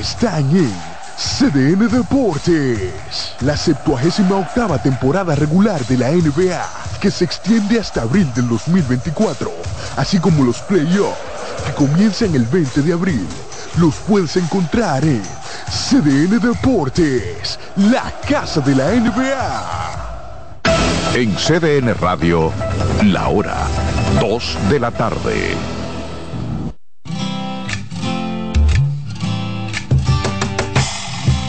están en CDN Deportes, la 78 octava temporada regular de la NBA, que se extiende hasta abril del 2024, así como los playoffs, que comienzan el 20 de abril. Los puedes encontrar en CDN Deportes, la casa de la NBA. En CDN Radio, la hora 2 de la tarde.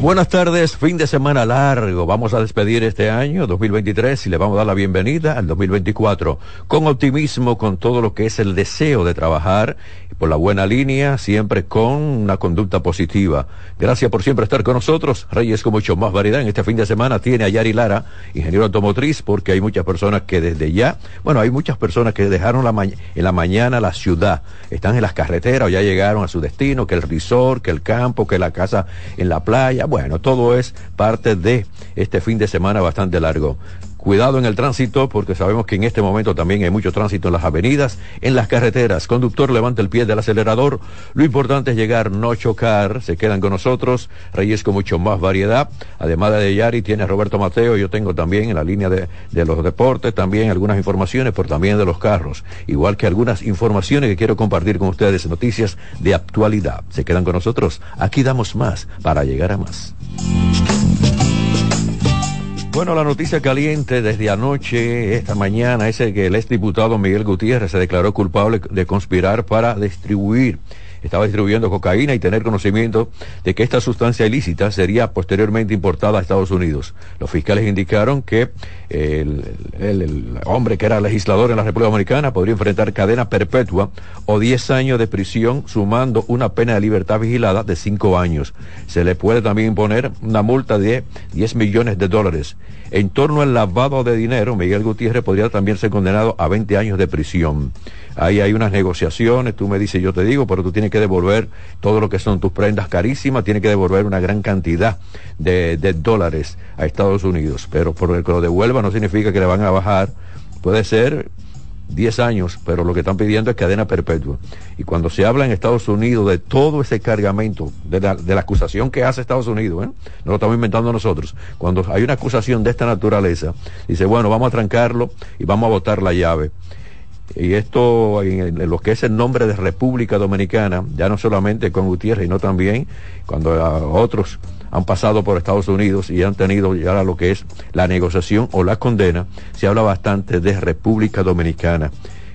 Buenas tardes, fin de semana largo. Vamos a despedir este año 2023 y le vamos a dar la bienvenida al 2024 con optimismo, con todo lo que es el deseo de trabajar por la buena línea, siempre con una conducta positiva. Gracias por siempre estar con nosotros. Reyes con mucho más variedad en este fin de semana tiene a Yari Lara, ingeniero automotriz, porque hay muchas personas que desde ya, bueno, hay muchas personas que dejaron la en la mañana la ciudad, están en las carreteras o ya llegaron a su destino, que el resort, que el campo, que la casa en la playa bueno, todo es parte de este fin de semana bastante largo. Cuidado en el tránsito porque sabemos que en este momento también hay mucho tránsito en las avenidas, en las carreteras. Conductor, levanta el pie del acelerador. Lo importante es llegar, no chocar. Se quedan con nosotros. Reyes con mucho más variedad. Además de Yari, tiene Roberto Mateo. Yo tengo también en la línea de, de los deportes también algunas informaciones, pero también de los carros. Igual que algunas informaciones que quiero compartir con ustedes, noticias de actualidad. Se quedan con nosotros. Aquí damos más para llegar a más. Bueno, la noticia caliente desde anoche, esta mañana, es que el exdiputado Miguel Gutiérrez se declaró culpable de conspirar para distribuir estaba distribuyendo cocaína y tener conocimiento de que esta sustancia ilícita sería posteriormente importada a Estados Unidos. Los fiscales indicaron que el, hombre que era legislador en la República Dominicana podría enfrentar cadena perpetua o 10 años de prisión sumando una pena de libertad vigilada de 5 años. Se le puede también imponer una multa de 10 millones de dólares. En torno al lavado de dinero, Miguel Gutiérrez podría también ser condenado a 20 años de prisión. Ahí hay unas negociaciones, tú me dices, yo te digo, pero tú tienes que devolver todo lo que son tus prendas carísimas, tienes que devolver una gran cantidad de, dólares a Estados Unidos. Pero por el que lo devuelva no significa que le van a bajar, puede ser 10 años, pero lo que están pidiendo es cadena perpetua. Y cuando se habla en Estados Unidos de todo ese cargamento, de la, de la acusación que hace Estados Unidos, ¿eh? no lo estamos inventando nosotros, cuando hay una acusación de esta naturaleza, dice, bueno, vamos a trancarlo y vamos a botar la llave y esto en, lo que es el nombre de República Dominicana, ya no solamente con Gutiérrez, sino también cuando otros han pasado por Estados Unidos y han tenido ya lo que es la negociación o la condena, se habla bastante de República Dominicana.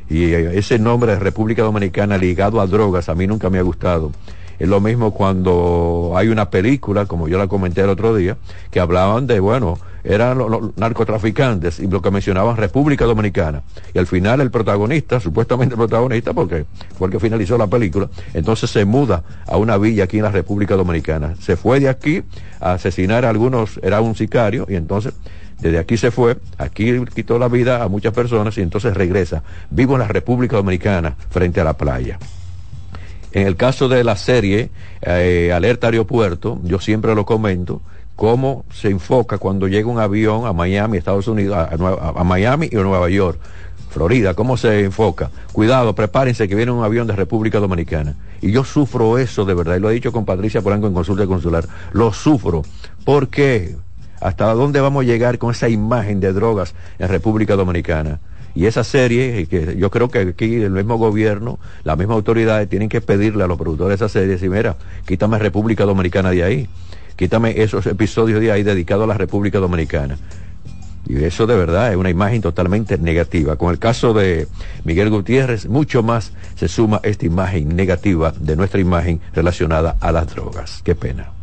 Y ese nombre de República Dominicana ligado a drogas a mí nunca me ha gustado. Es lo mismo cuando hay una película, como yo la comenté el otro día, que hablaban de, bueno, eran los, narcotraficantes y lo que mencionaban República Dominicana. Y al final el protagonista, supuestamente el protagonista, porque porque finalizó la película, entonces se muda a una villa aquí en la República Dominicana. Se fue de aquí a asesinar a algunos, era un sicario, y entonces desde aquí se fue, aquí quitó la vida a muchas personas y entonces regresa. Vivo en la República Dominicana frente a la playa. En el caso de la serie eh, Alerta Aeropuerto, yo siempre lo comento, cómo se enfoca cuando llega un avión a Miami, Estados Unidos, a, Miami y a Nueva York, Florida, cómo se enfoca. Cuidado, prepárense que viene un avión de República Dominicana. Y yo sufro eso de verdad, y lo he dicho con Patricia Polanco en consulta consular, lo sufro. ¿Por qué? ¿Hasta dónde vamos a llegar con esa imagen de drogas en República Dominicana? Y esa serie, que yo creo que aquí el mismo gobierno, las mismas autoridades tienen que pedirle a los productores de esa serie, si mira, quítame República Dominicana de ahí quítame esos episodios de ahí dedicados a la República Dominicana. Y eso de verdad es una imagen totalmente negativa. Con el caso de Miguel Gutiérrez, mucho más se suma esta imagen negativa de nuestra imagen relacionada a las drogas. Qué pena.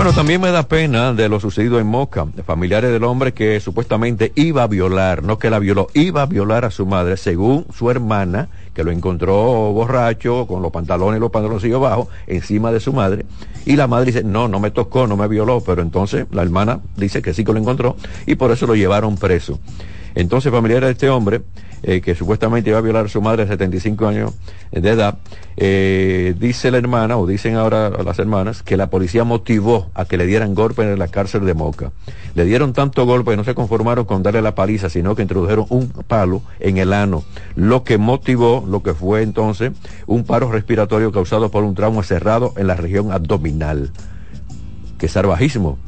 Bueno, también me da pena de lo sucedido en Moca, familiares del hombre que supuestamente iba a violar, no que la violó, iba a violar a su madre, según su hermana, que lo encontró borracho, con los pantalones y los pantaloncillos bajos, encima de su madre. Y la madre dice, no, no me tocó, no me violó, pero entonces la hermana dice que sí que lo encontró y por eso lo llevaron preso. Entonces, familiares de este hombre, eh, que supuestamente iba a violar a su madre de 75 años de edad, eh, dice la hermana, o dicen ahora las hermanas, que la policía motivó a que le dieran golpe en la cárcel de Moca. Le dieron tanto golpe que no se conformaron con darle la paliza, sino que introdujeron un palo en el ano, lo que motivó lo que fue entonces un paro respiratorio causado por un trauma cerrado en la región abdominal. Que es salvajísimo.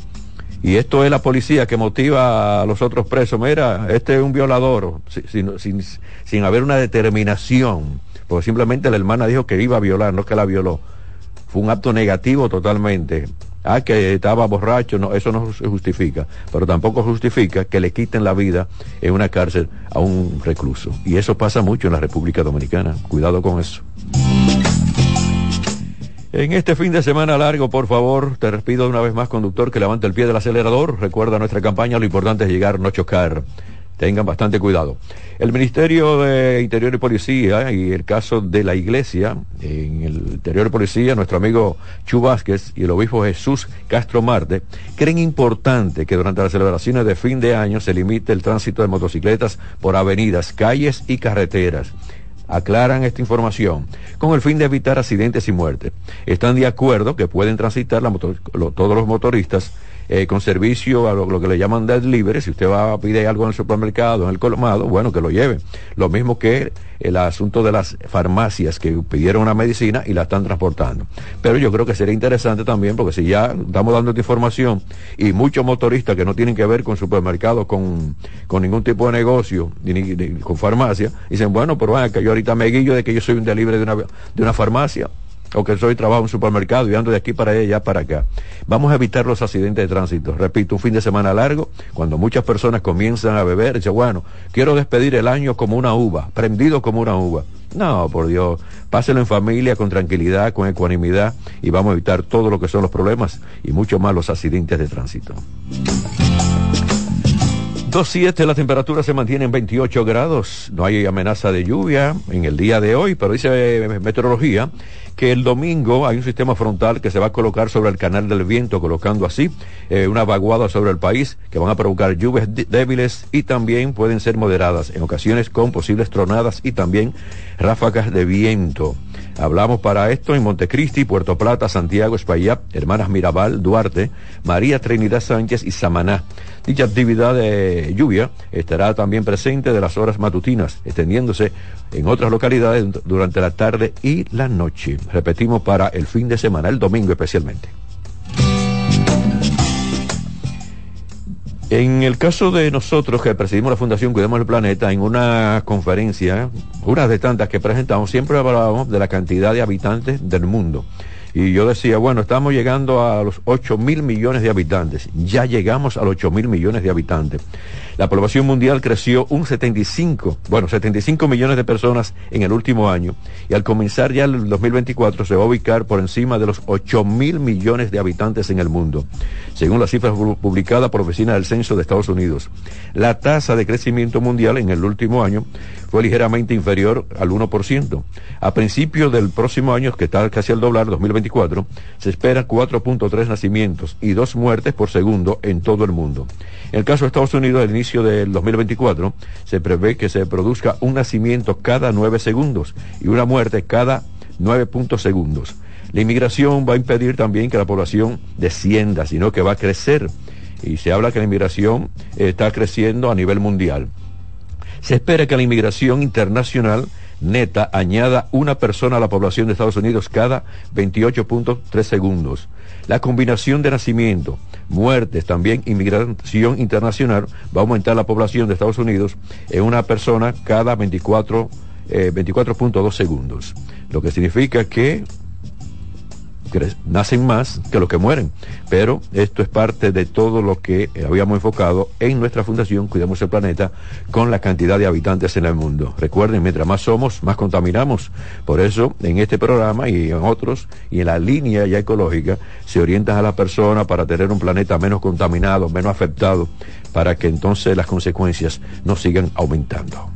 Y esto es la policía que motiva a los otros presos. Mira, este es un violador, sin, sin, sin haber una determinación, porque simplemente la hermana dijo que iba a violar, no que la violó. Fue un acto negativo totalmente. Ah, que estaba borracho, no, eso no se justifica, pero tampoco justifica que le quiten la vida en una cárcel a un recluso. Y eso pasa mucho en la República Dominicana. Cuidado con eso. En este fin de semana largo, por favor, te de una vez más, conductor, que levante el pie del acelerador. Recuerda nuestra campaña, lo importante es llegar, no chocar. Tengan bastante cuidado. El Ministerio de Interior y Policía y el caso de la Iglesia, en el Interior y Policía, nuestro amigo Chu Vázquez y el obispo Jesús Castro Marte, creen importante que durante las celebraciones de fin de año se limite el tránsito de motocicletas por avenidas, calles y carreteras aclaran esta información con el fin de evitar accidentes y muertes. Están de acuerdo que pueden transitar todos los motoristas eh, con servicio a lo, que le llaman libre, si usted va a pedir algo en el supermercado, en el colmado, bueno, que lo lleve. Lo mismo que el asunto de las farmacias que pidieron una medicina y la están transportando. Pero yo creo que sería interesante también, porque si ya estamos dando esta información y muchos motoristas que no tienen que ver con supermercados, con, con ningún tipo de negocio, ni, con farmacia, dicen, bueno, pero bueno, que yo ahorita me guillo de que yo soy un delivery de una, de una farmacia o que soy trabajo en un supermercado y ando de aquí para allá, para acá. Vamos a evitar los accidentes de tránsito. Repito, un fin de semana largo, cuando muchas personas comienzan a beber, dice, bueno, quiero despedir el año como una uva, prendido como una uva. No, por Dios, páselo en familia, con tranquilidad, con ecuanimidad y vamos a evitar todo lo que son los problemas y mucho más los accidentes de tránsito. 2.7, la temperatura se mantiene en 28 grados, no hay amenaza de lluvia en el día de hoy, pero dice eh, meteorología que el domingo hay un sistema frontal que se va a colocar sobre el canal del viento, colocando así eh, una vaguada sobre el país que van a provocar lluvias débiles y también pueden ser moderadas, en ocasiones con posibles tronadas y también ráfagas de viento. Hablamos para esto en Montecristi, Puerto Plata, Santiago, Espaillat, Hermanas Mirabal, Duarte, María Trinidad Sánchez y Samaná. Dicha actividad de lluvia estará también presente de las horas matutinas, extendiéndose en otras localidades durante la tarde y la noche. Repetimos para el fin de semana, el domingo especialmente. En el caso de nosotros que presidimos la Fundación Cuidemos el Planeta, en una conferencia, una de tantas que presentamos, siempre hablábamos de la cantidad de habitantes del mundo. Y yo decía, bueno, estamos llegando a los 8 mil millones de habitantes. Ya llegamos a los 8 mil millones de habitantes. La población mundial creció un 75, bueno, 75 millones de personas en el último año. Y al comenzar ya el 2024 se va a ubicar por encima de los 8 mil millones de habitantes en el mundo, según las cifras publicadas por Oficina del Censo de Estados Unidos. La tasa de crecimiento mundial en el último año fue ligeramente inferior al 1%. A principios del próximo año, que está casi al doblar, 2024, se esperan 4.3 nacimientos y dos muertes por segundo en todo el mundo. En el caso de Estados Unidos, al inicio del 2024, se prevé que se produzca un nacimiento cada nueve segundos y una muerte cada nueve puntos segundos. La inmigración va a impedir también que la población descienda, sino que va a crecer. Y se habla que la inmigración está creciendo a nivel mundial. Se espera que la inmigración internacional neta añada una persona a la población de Estados Unidos cada 28.3 segundos. La combinación de nacimiento, muertes, también inmigración internacional va a aumentar la población de Estados Unidos en una persona cada 24 24.2 eh, segundos. Lo que significa que nacen más que los que mueren. Pero esto es parte de todo lo que habíamos enfocado en nuestra fundación Cuidemos el Planeta con la cantidad de habitantes en el mundo. Recuerden, mientras más somos, más contaminamos. Por eso, en este programa y en otros, y en la línea ya ecológica, se orientan a la persona para tener un planeta menos contaminado, menos afectado, para que entonces las consecuencias no sigan aumentando.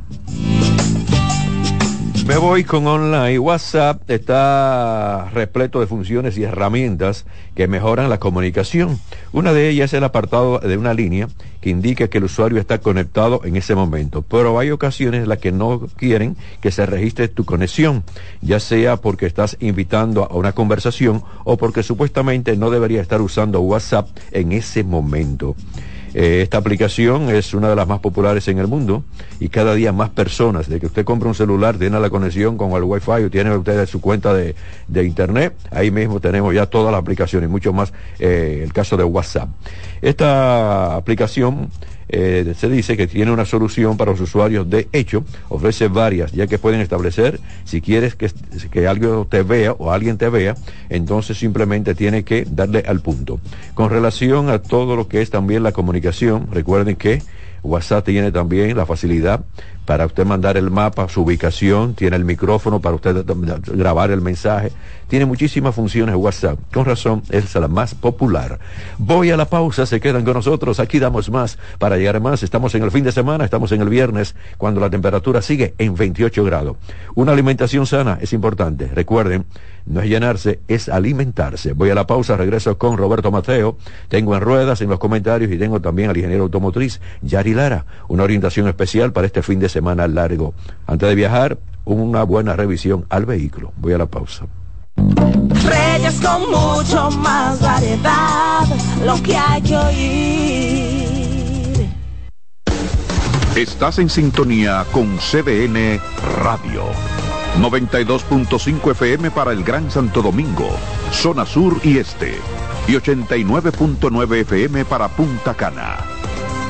Me voy con online. WhatsApp está repleto de funciones y herramientas que mejoran la comunicación. Una de ellas es el apartado de una línea que indica que el usuario está conectado en ese momento. Pero hay ocasiones en las que no quieren que se registre tu conexión, ya sea porque estás invitando a una conversación o porque supuestamente no debería estar usando WhatsApp en ese momento. Eh, esta aplicación es una de las más populares en el mundo y cada día más personas, de que usted compra un celular, tiene la conexión con el Wi-Fi o tiene usted su cuenta de, Internet, ahí mismo tenemos ya todas las aplicaciones, mucho más eh, el caso de WhatsApp. Esta aplicación eh, se dice que tiene una solución para los usuarios. De hecho, ofrece varias, ya que pueden establecer, si quieres que, que alguien te vea o alguien te vea, entonces simplemente tiene que darle al punto. Con relación a todo lo que es también la comunicación, recuerden que WhatsApp tiene también la facilidad para usted mandar el mapa, su ubicación, tiene el micrófono para usted grabar el mensaje, tiene muchísimas funciones WhatsApp. Con razón, es la más popular. Voy a la pausa, se quedan con nosotros, aquí damos más para llegar más. Estamos en el fin de semana, estamos en el viernes, cuando la temperatura sigue en 28 grados. Una alimentación sana es importante. Recuerden, no es llenarse, es alimentarse. Voy a la pausa, regreso con Roberto Mateo. Tengo en ruedas en los comentarios y tengo también al ingeniero automotriz Yari Lara, una orientación especial para este fin de semana largo. Antes de viajar, una buena revisión al vehículo. Voy a la pausa. Reyes con mucho más variedad, lo que hay que oír. Estás en sintonía con CDN Radio. 92.5 FM para el Gran Santo Domingo, zona sur y este. Y 89.9 FM para Punta Cana.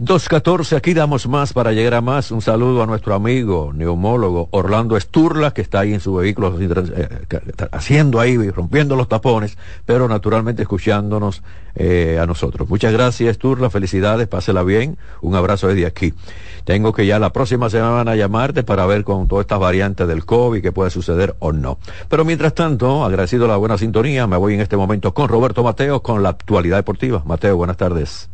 2.14, aquí damos más para llegar a más. Un saludo a nuestro amigo neumólogo Orlando Esturla, que está ahí en su vehículo eh, haciendo ahí, rompiendo los tapones, pero naturalmente escuchándonos eh, a nosotros. Muchas gracias Esturla, felicidades, pásela bien. Un abrazo desde aquí. Tengo que ya la próxima semana llamarte para ver con todas estas variantes del COVID qué puede suceder o no. Pero mientras tanto, agradecido la buena sintonía, me voy en este momento con Roberto Mateo con la actualidad deportiva. Mateo, buenas tardes.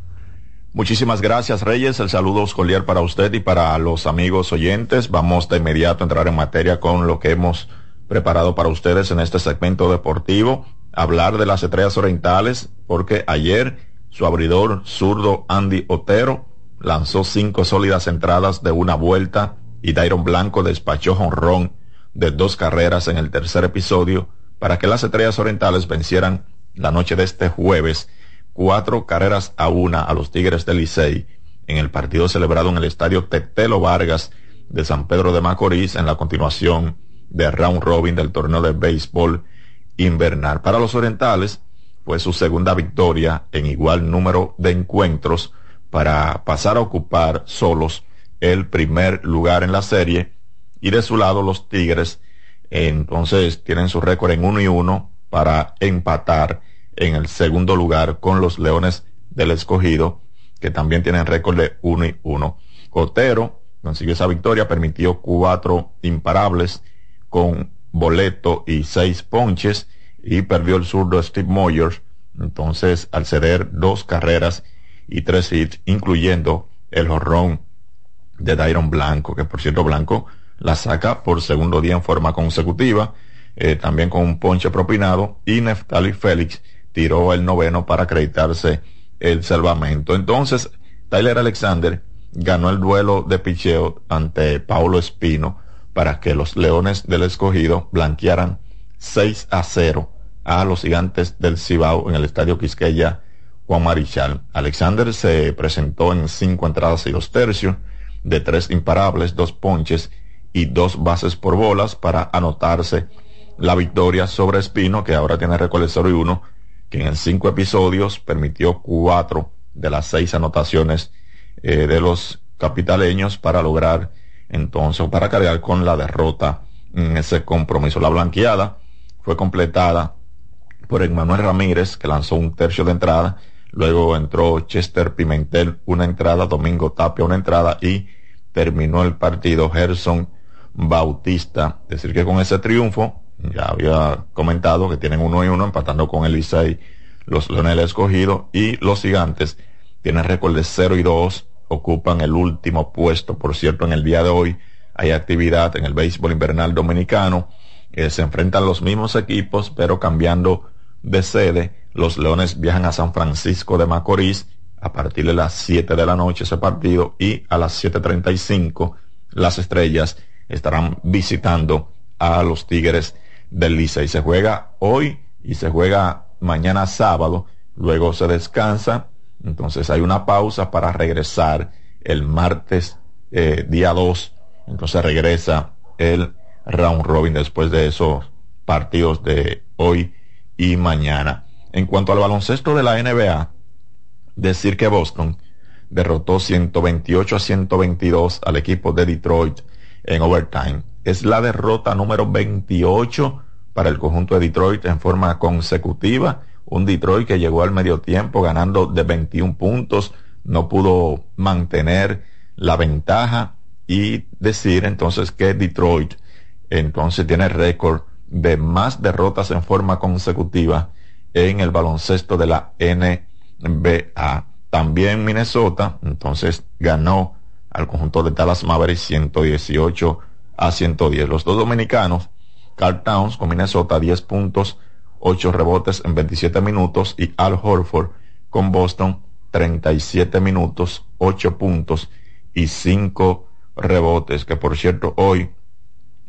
Muchísimas gracias, Reyes. El saludo cordial para usted y para los amigos oyentes. Vamos de inmediato a entrar en materia con lo que hemos preparado para ustedes en este segmento deportivo. Hablar de las estrellas orientales, porque ayer su abridor zurdo Andy Otero lanzó cinco sólidas entradas de una vuelta y Dairon Blanco despachó jonrón de dos carreras en el tercer episodio para que las estrellas orientales vencieran la noche de este jueves cuatro carreras a una a los Tigres del Licey en el partido celebrado en el estadio Tetelo Vargas de San Pedro de Macorís en la continuación de round robin del torneo de béisbol invernal. Para los orientales fue su segunda victoria en igual número de encuentros para pasar a ocupar solos el primer lugar en la serie y de su lado los Tigres entonces tienen su récord en uno y uno para empatar en el segundo lugar con los Leones del Escogido, que también tienen récord de 1 y 1. Cotero consiguió esa victoria, permitió cuatro imparables con boleto y seis ponches y perdió el zurdo Steve Moyers, entonces al ceder dos carreras y tres hits, incluyendo el jorrón de Dairon Blanco, que por cierto Blanco la saca por segundo día en forma consecutiva, eh, también con un ponche propinado, y Neftali Félix tiró el noveno para acreditarse el salvamento. Entonces, Tyler Alexander ganó el duelo de picheo ante Paulo Espino para que los Leones del Escogido blanquearan 6 a 0 a los gigantes del Cibao en el estadio Quisqueya Juan Marichal. Alexander se presentó en cinco entradas y dos tercios, de tres imparables, dos ponches y dos bases por bolas para anotarse la victoria sobre Espino, que ahora tiene récord 0 y 1 que en cinco episodios permitió cuatro de las seis anotaciones eh, de los capitaleños para lograr entonces, para cargar con la derrota en ese compromiso. La blanqueada fue completada por Emmanuel Ramírez, que lanzó un tercio de entrada. Luego entró Chester Pimentel una entrada, Domingo Tapia una entrada y terminó el partido Gerson Bautista. Decir que con ese triunfo ya había comentado que tienen uno y uno empatando con el Licey, los Leones escogido y los Gigantes tienen récord de 0 y 2, ocupan el último puesto. Por cierto, en el día de hoy hay actividad en el béisbol invernal dominicano. Eh, se enfrentan los mismos equipos, pero cambiando de sede. Los Leones viajan a San Francisco de Macorís a partir de las 7 de la noche ese partido y a las 7.35 las estrellas estarán visitando a los Tigres del. Se juega hoy y se juega mañana sábado, luego se descansa, entonces hay una pausa para regresar el martes eh, día 2, entonces regresa el round robin después de esos partidos de hoy y mañana. En cuanto al baloncesto de la NBA, decir que Boston derrotó 128 a 122 al equipo de Detroit en overtime. Es la derrota número 28 para el conjunto de Detroit en forma consecutiva. Un Detroit que llegó al medio tiempo ganando de 21 puntos, no pudo mantener la ventaja y decir entonces que Detroit entonces tiene récord de más derrotas en forma consecutiva en el baloncesto de la NBA. También Minnesota entonces ganó al conjunto de Dallas Mavericks 118 a 110. Los dos dominicanos Carl Towns con Minnesota 10 puntos, 8 rebotes en 27 minutos y Al Horford con Boston 37 minutos, 8 puntos y 5 rebotes, que por cierto hoy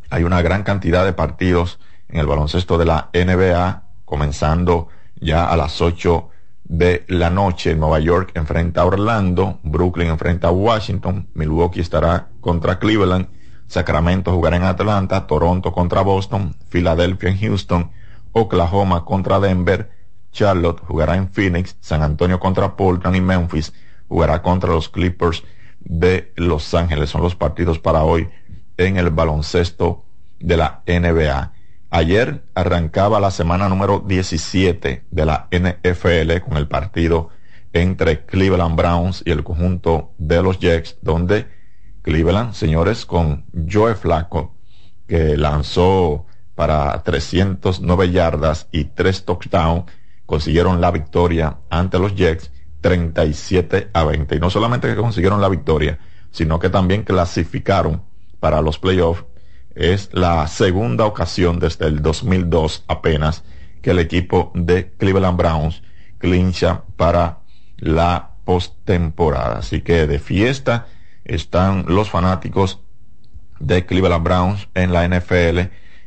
hay una gran cantidad de partidos en el baloncesto de la NBA, comenzando ya a las 8 de la noche. Nueva York enfrenta a Orlando, Brooklyn enfrenta a Washington, Milwaukee estará contra Cleveland Sacramento jugará en Atlanta, Toronto contra Boston, Filadelfia en Houston, Oklahoma contra Denver, Charlotte jugará en Phoenix, San Antonio contra Portland y Memphis jugará contra los Clippers de Los Ángeles. Son los partidos para hoy en el baloncesto de la NBA. Ayer arrancaba la semana número 17 de la NFL con el partido entre Cleveland Browns y el conjunto de los Jets, donde Cleveland, señores, con Joe Flaco, que lanzó para 309 yardas y 3 touchdowns, consiguieron la victoria ante los Jets 37 a 20. Y no solamente que consiguieron la victoria, sino que también clasificaron para los playoffs. Es la segunda ocasión desde el 2002 apenas que el equipo de Cleveland Browns clincha para la postemporada. Así que de fiesta están los fanáticos de Cleveland Browns en la NFL,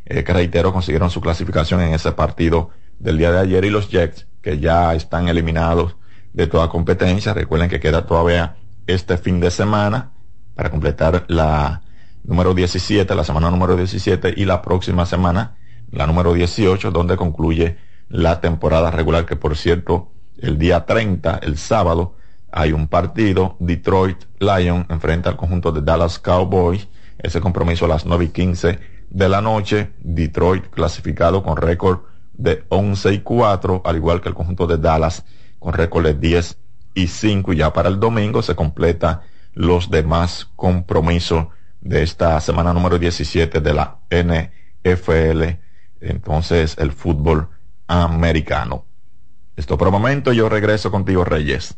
eh, que reitero, consiguieron su clasificación en ese partido del día de ayer y los Jets, que ya están eliminados de toda competencia. Recuerden que queda todavía este fin de semana para completar la número 17, la semana número 17 y la próxima semana, la número 18, donde concluye la temporada regular, que por cierto, el día 30, el sábado, hay un partido, Detroit Lions enfrenta al conjunto de Dallas Cowboys, ese compromiso a las 9 y 15 de la noche, Detroit clasificado con récord de 11 y 4, al igual que el conjunto de Dallas con récord de 10 y 5, y ya para el domingo se completa los demás compromisos de esta semana número 17 de la NFL, entonces el fútbol americano. Esto por el momento, yo regreso contigo, Reyes.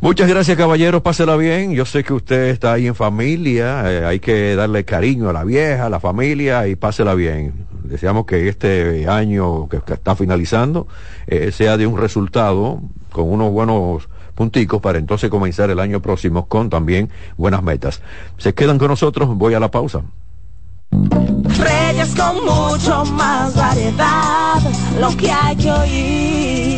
Muchas gracias, caballero. Pásela bien. Yo sé que usted está ahí en familia. Eh, hay que darle cariño a la vieja, a la familia y pásela bien. Deseamos que este año que, está finalizando eh, sea de un resultado con unos buenos punticos para entonces comenzar el año próximo con también buenas metas. Se quedan con nosotros. Voy a la pausa. Reyes con mucho más variedad, lo que hay.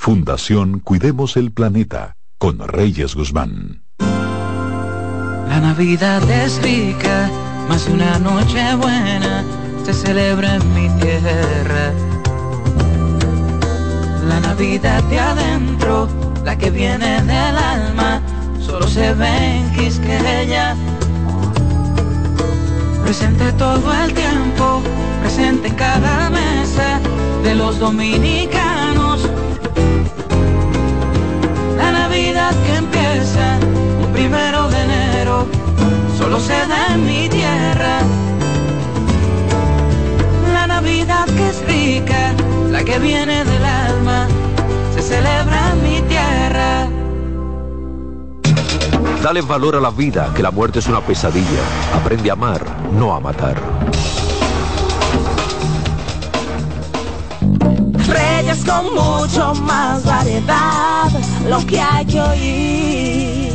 Fundación Cuidemos el Planeta con Reyes Guzmán. La Navidad es rica, más una noche buena se celebra en mi tierra. La Navidad de adentro, la que viene del alma, solo se ve en Quisqueya. Presente todo el tiempo, presente en cada mesa de los dominicanos Navidad que empieza un primero de enero solo se da en mi tierra. La Navidad que es rica, la que viene del alma, se celebra en mi tierra. Dale valor a la vida, que la muerte es una pesadilla. Aprende a amar, no a matar. Reyes con mucho más variedad, lo que hay que oír.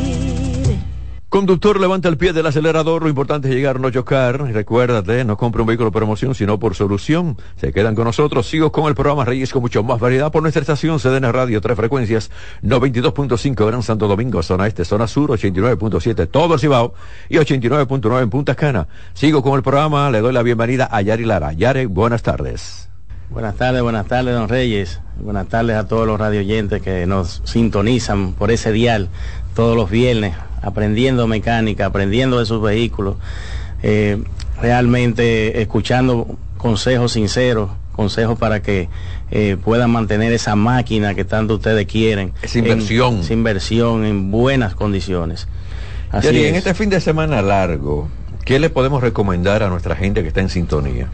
Conductor, levanta el pie del acelerador. Lo importante es llegar, no chocar. Recuérdate, no compre un vehículo por promoción, sino por solución. Se quedan con nosotros. Sigo con el programa Reyes con mucho más variedad por nuestra estación CDN Radio, tres frecuencias, 92.5 Gran Santo Domingo, zona este, zona sur, 89.7 todo el Cibao y 89.9 en Punta Cana. Sigo con el programa, le doy la bienvenida a Yari Lara. Yari, buenas tardes. Buenas tardes, buenas tardes, don Reyes. Buenas tardes a todos los radioyentes que nos sintonizan por ese dial todos los viernes, aprendiendo mecánica, aprendiendo de sus vehículos, eh, realmente escuchando consejos sinceros consejos para que eh, puedan mantener esa máquina que tanto ustedes quieren. Esa inversión. En, esa inversión en buenas condiciones. Así Yari, en este fin de semana largo, ¿Qué le podemos recomendar a nuestra gente que está en sintonía?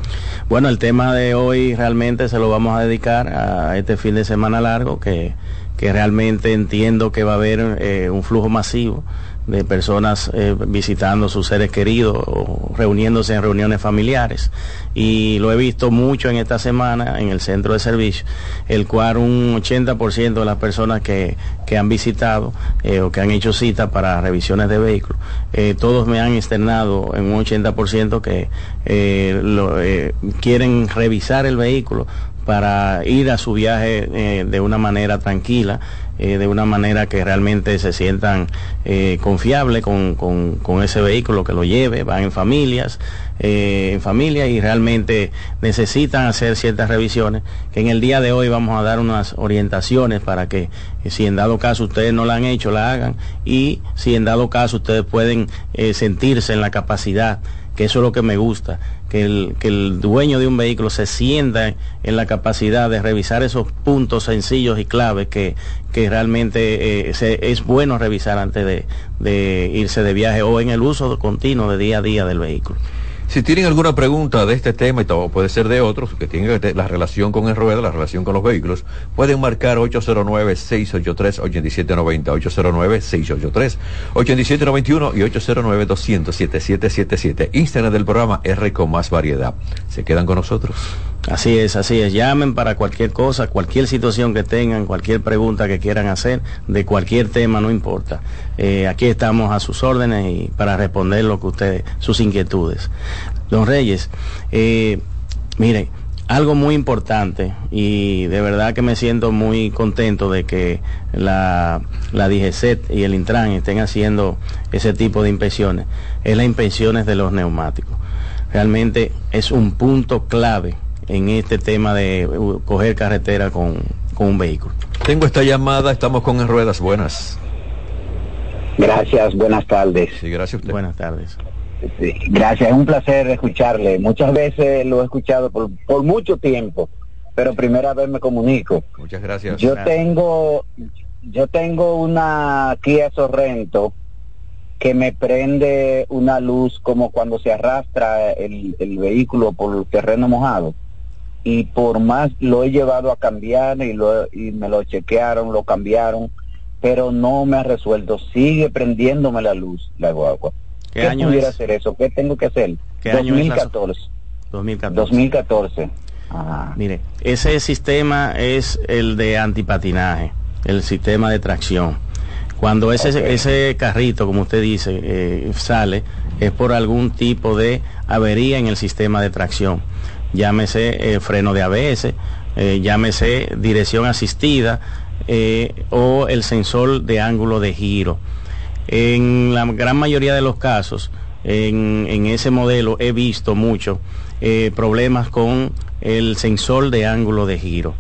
Bueno, el tema de hoy realmente se lo vamos a dedicar a este fin de semana largo, que, que realmente entiendo que va a haber eh, un flujo masivo de personas eh, visitando sus seres queridos o reuniéndose en reuniones familiares. Y lo he visto mucho en esta semana en el centro de servicio, el cual un 80% de las personas que, que han visitado eh, o que han hecho cita para revisiones de vehículos, eh, todos me han externado en un 80% que lo, quieren revisar el vehículo para ir a su viaje de una manera tranquila eh, de una manera que realmente se sientan eh, confiables con, con, ese vehículo que lo lleve, van en familias, eh, en familia y realmente necesitan hacer ciertas revisiones que en el día de hoy vamos a dar unas orientaciones para que si en dado caso ustedes no la han hecho, la hagan y si en dado caso ustedes pueden sentirse en la capacidad que eso es lo que me gusta, que el, que el dueño de un vehículo se sienta en la capacidad de revisar esos puntos sencillos y claves que, que realmente eh, es bueno revisar antes de, de irse de viaje o en el uso continuo de día a día del vehículo. Si tienen alguna pregunta de este tema y puede ser de otros, que tengan la relación con el ruedo, la relación con los vehículos, pueden marcar 809-683-8790, 809-683-8791 y 809-200-7777. Instagram del programa R con más variedad. Se quedan con nosotros. Así es, así es. Llamen para cualquier cosa, cualquier situación que tengan, cualquier pregunta que quieran hacer, de cualquier tema, no importa. Eh, aquí estamos a sus órdenes y para responder lo que ustedes, sus inquietudes. Don Reyes, eh, mire, algo muy importante y de verdad que me siento muy contento de que la, la DGCET y el Intran estén haciendo ese tipo de inspecciones, es las inspecciones de los neumáticos. Realmente es un punto clave en este tema de uh, coger carretera con, un vehículo. Tengo esta llamada, estamos con en ruedas buenas. Gracias, buenas tardes. Sí, gracias a usted. Buenas tardes. gracias, es un placer escucharle. Muchas veces lo he escuchado por, por mucho tiempo, pero primera vez me comunico. Muchas gracias. Yo tengo yo tengo una Kia Sorrento que me prende una luz como cuando se arrastra el, el vehículo por el terreno mojado y por más lo he llevado a cambiar y, lo, y me lo chequearon, lo cambiaron, pero no me ha resuelto. Sigue prendiéndome la luz, la guagua. ¿Qué, ¿Qué año pudiera hacer eso? ¿Qué tengo que hacer? ¿Qué 2014. Año 2014. 2014. Mire, ese sistema es el de antipatinaje, el sistema de tracción. Cuando ese, ese carrito, como usted dice, eh, sale, es por algún tipo de avería en el sistema de tracción llámese eh, freno de ABS, eh, llámese dirección asistida eh, o el sensor de ángulo de giro. En la gran mayoría de los casos, en, en ese modelo he visto mucho problemas con el sensor de ángulo de giro.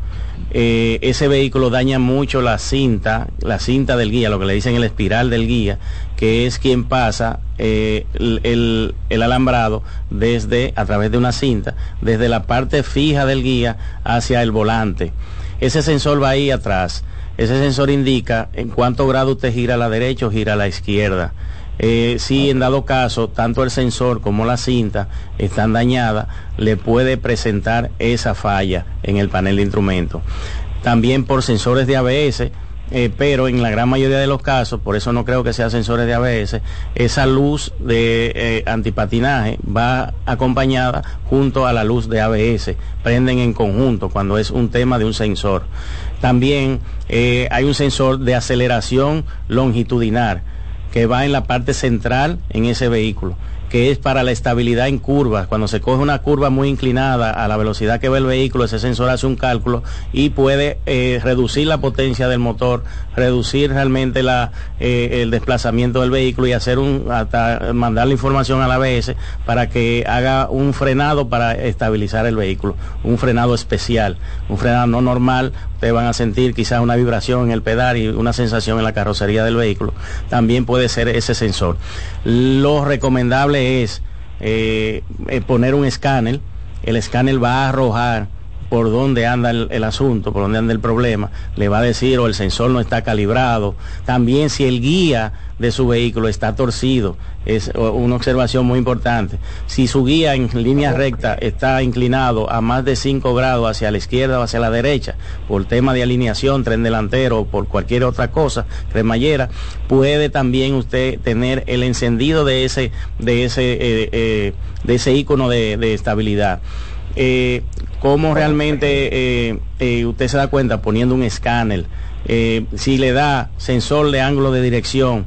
ese vehículo daña mucho la cinta, la cinta del guía, lo que le dicen el espiral del guía, que es quien pasa eh, el, alambrado desde, a través de una cinta, desde la parte fija del guía hacia el volante. Ese sensor va ahí atrás. Ese sensor indica en cuánto grado usted gira a la derecha o gira a la izquierda. Eh, si en dado caso tanto el sensor como la cinta están dañadas, le puede presentar esa falla en el panel de instrumentos. También por sensores de ABS, eh, pero en la gran mayoría de los casos, por eso no creo que sea sensores de ABS, esa luz de eh, antipatinaje va acompañada junto a la luz de ABS, prenden en conjunto cuando es un tema de un sensor. También eh, hay un sensor de aceleración longitudinal que va en la parte central en ese vehículo que es para la estabilidad en curvas. Cuando se coge una curva muy inclinada a la velocidad que va el vehículo, ese sensor hace un cálculo y puede eh, reducir la potencia del motor, reducir realmente la, eh, el desplazamiento del vehículo y hacer un, hasta mandar la información a la ABS para que haga un frenado para estabilizar el vehículo, un frenado especial, un frenado no normal. Ustedes van a sentir quizás una vibración en el pedal y una sensación en la carrocería del vehículo. También puede ser ese sensor. Lo recomendable es eh, eh, poner un escáner. El escáner va a arrojar por dónde anda el, asunto, por dónde anda el problema, le va a decir o el sensor no está calibrado. También si el guía de su vehículo está torcido, es una observación muy importante. Si su guía en línea recta está inclinado a más de 5 grados hacia la izquierda o hacia la derecha, por tema de alineación, tren delantero o por cualquier otra cosa, cremallera, puede también usted tener el encendido de ese, de ese, eh, eh, de ese icono de estabilidad. Eh, cómo realmente eh, eh, usted se da cuenta poniendo un escáner, si le da sensor de ángulo de dirección,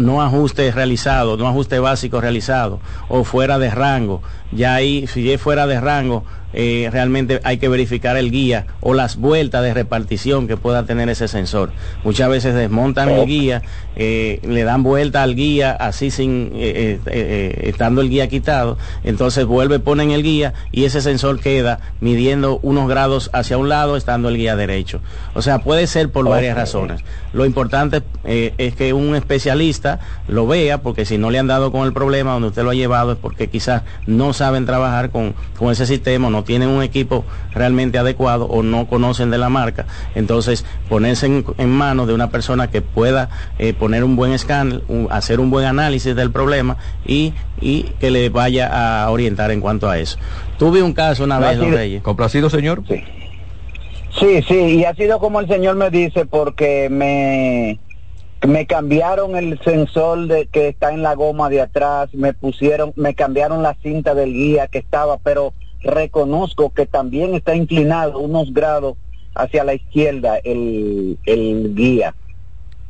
no ajuste realizado, no ajuste básico realizado o fuera de rango. Ya ahí, si es fuera de rango, eh, realmente hay que verificar el guía o las vueltas de repartición que pueda tener ese sensor. Muchas veces desmontan el guía, eh, le dan vuelta al guía así sin eh, estando el guía quitado, entonces vuelve, ponen el guía y ese sensor queda midiendo unos grados hacia un lado estando el guía derecho. O sea, puede ser por varias razones. Lo importante es que un especialista lo vea, porque si no le han dado con el problema donde usted lo ha llevado es porque quizás no saben trabajar con, con ese sistema, no tienen un equipo realmente adecuado o no conocen de la marca. Entonces, ponerse en, en manos de una persona que pueda eh, poner un buen escáner, un, hacer un buen análisis del problema y, y, que le vaya a orientar en cuanto a eso. Tuve un caso una vez, don Reyes. ¿Complacido, señor? Sí. Sí, sí, y ha sido como el señor me dice porque me me cambiaron el sensor de que está en la goma de atrás, me pusieron, me cambiaron la cinta del guía que estaba, pero reconozco que también está inclinado unos grados hacia la izquierda el, el guía.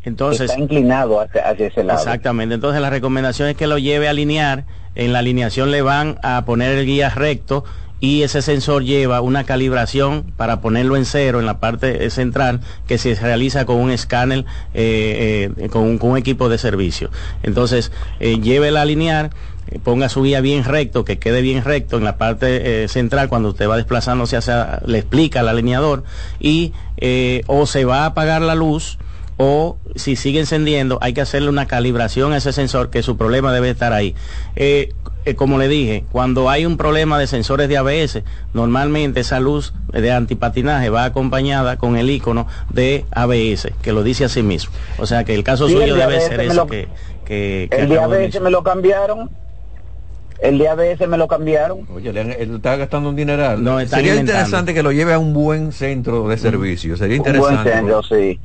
Entonces, está inclinado hacia, hacia, ese lado. Exactamente. Entonces la recomendación es que lo lleve a alinear. En la alineación le van a poner el guía recto y ese sensor lleva una calibración para ponerlo en cero en la parte central que se realiza con un escáner eh, eh, con, un, con, un, equipo de servicio. Entonces, eh, llévela a alinear ponga su guía bien recto, que quede bien recto en la parte eh, central cuando usted va desplazándose hacia, le explica al alineador y eh, o se va a apagar la luz o si sigue encendiendo hay que hacerle una calibración a ese sensor que su problema debe estar ahí. Eh, eh, como le dije, cuando hay un problema de sensores de ABS, normalmente esa luz de antipatinaje va acompañada con el icono de ABS, que lo dice así mismo. O sea que el caso sí, suyo el debe ser lo- que, que, que El de ABS me lo cambiaron. El de ABS me lo cambiaron. Oye, le él está gastando un dineral. No, Sería inventando. interesante que lo lleve a un buen centro de servicio. Sería Un buen interesante. centro, sí.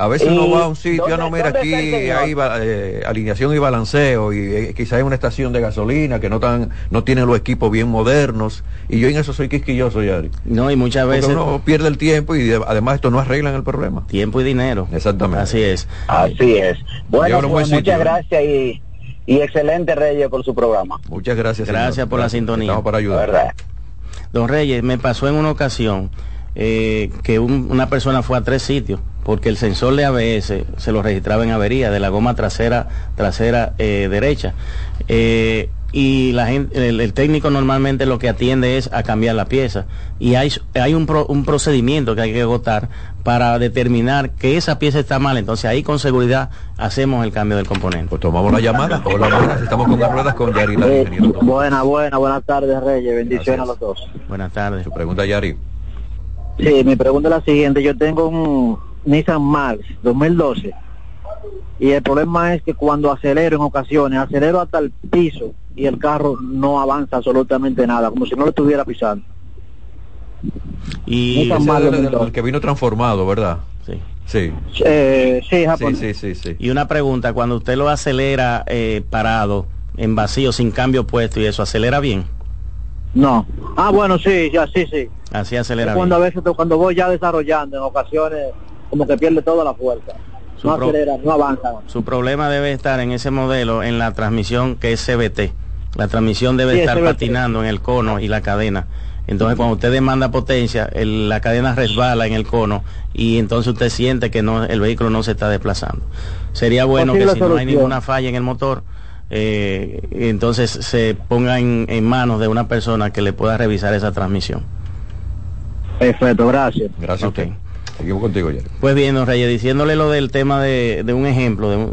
A veces ¿Y uno va a un sitio, no, mira aquí hay eh, alineación y balanceo y eh, quizás hay una estación de gasolina que no tan, no tiene los equipos bien modernos y yo en eso soy quisquilloso, Yari. No, y muchas Porque veces uno pierde el tiempo y de- además esto no arreglan el problema. tiempo y dinero. Exactamente. Así es. Así es. Bueno, pues, muchas ¿eh? gracias y, y excelente Reyes por su programa. Muchas gracias. señor. Gracias por la sintonía. Estamos para ayudar. verdad. Don Reyes, me pasó en una ocasión eh, que un- una persona fue a tres sitios porque el sensor de ABS se lo registraba en avería de la goma trasera trasera eh, derecha. Eh, y la gente, el, el técnico normalmente lo que atiende es a cambiar la pieza y hay, hay un, pro- un procedimiento que hay que agotar para determinar que esa pieza está mal entonces ahí con seguridad hacemos el cambio del componente Pues tomamos la llamada. Hola, buenas. Estamos con las ruedas con Yari. La Eh, buena, buena, buenas tardes Reyes, bendiciones Gracias. a los dos. buenas tardes Su pregunta, Yari. Sí, mi pregunta es la siguiente, yo tengo un Nissan Max 2012 y el problema es que cuando acelero en ocasiones, acelero hasta el piso y el carro no avanza absolutamente nada, como si no lo estuviera pisando. y Ese es el, el 2012. que vino transformado, ¿verdad? sí. Sí. Eh, sí, Sí, sí, sí, sí. Y una pregunta, cuando usted lo acelera eh, parado, en vacío, sin cambio puesto y eso, ¿acelera bien? No. Ah, bueno, sí, ya, sí, sí. Así acelera cuando a veces cuando voy ya desarrollando, en ocasiones como que pierde toda la fuerza. Su No acelera, no avanza. Su problema debe estar en ese modelo, en la transmisión que es CBT. La transmisión debe Sí, estar patinando en el cono y la cadena. Entonces cuando usted demanda potencia, el- la cadena resbala en el cono y entonces usted siente que no, el vehículo no se está desplazando. Sería bueno que si no hay ninguna falla en el motor, eh, entonces se ponga en, en manos de una persona que le pueda revisar esa transmisión. Perfecto, gracias. Gracias a Ok. usted. Seguimos contigo. Pues bien, don Reyes, diciéndole lo del tema de, de un ejemplo,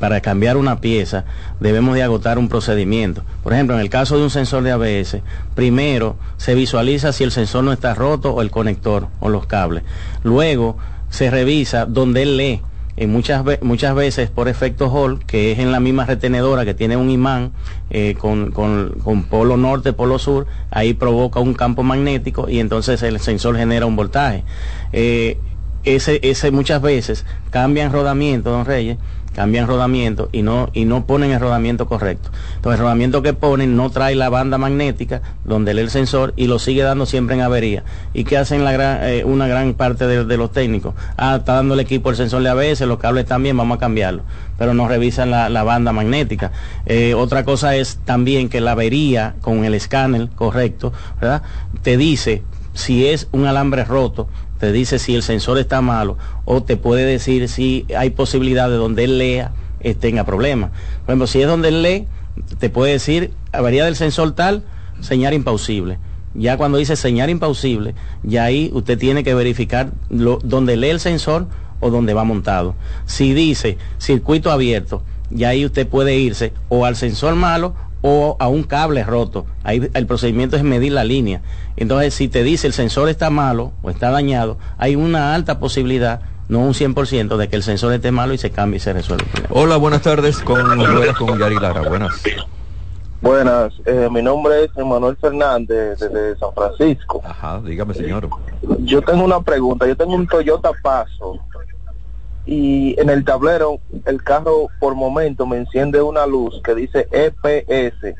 para cambiar una pieza, debemos de agotar un procedimiento. Por ejemplo, en el caso de un sensor de ABS, primero se visualiza si el sensor no está roto o el conector o los cables. Luego se revisa donde él lee. En muchas, muchas veces por efecto Hall, que es en la misma retenedora que tiene un imán eh, con, con- con polo norte, polo sur, ahí provoca un campo magnético y entonces el sensor genera un voltaje. Eh, ese, ese muchas veces cambian rodamiento, don Reyes, cambian rodamiento y no, y no ponen el rodamiento correcto. Entonces el rodamiento que ponen no trae la banda magnética donde lee el sensor y lo sigue dando siempre en avería. ¿Y qué hacen la gran, eh, una gran parte de, los técnicos? Ah, está dando el equipo el sensor de ABS, los cables también, vamos a cambiarlo. Pero no revisan la, la banda magnética. Eh, otra cosa es también que la avería con el escáner correcto, ¿verdad? Te dice si es un alambre roto, te dice si el sensor está malo o te puede decir si hay posibilidad de donde él lea eh, tenga problemas. Por ejemplo, si es donde él lee, te puede decir avería del sensor tal, señal impausible. Ya cuando dice señal impausible, ya ahí usted tiene que verificar lo, donde lee el sensor o donde va montado. Si dice circuito abierto, ya ahí usted puede irse o al sensor malo o a un cable roto. Ahí el procedimiento es medir la línea. Entonces, si te dice el sensor está malo o está dañado, hay una alta posibilidad, no un 100%, de que el sensor esté malo y se cambie y se problema. Hola, buenas tardes con Ruedas con Yari Lara. Buenas. Buenas, eh, mi nombre es Emanuel Fernández desde San Francisco. Ajá, dígame, señor. Yo tengo una pregunta, yo tengo un Toyota Paso y en el tablero el carro por momento me enciende una luz que dice EPS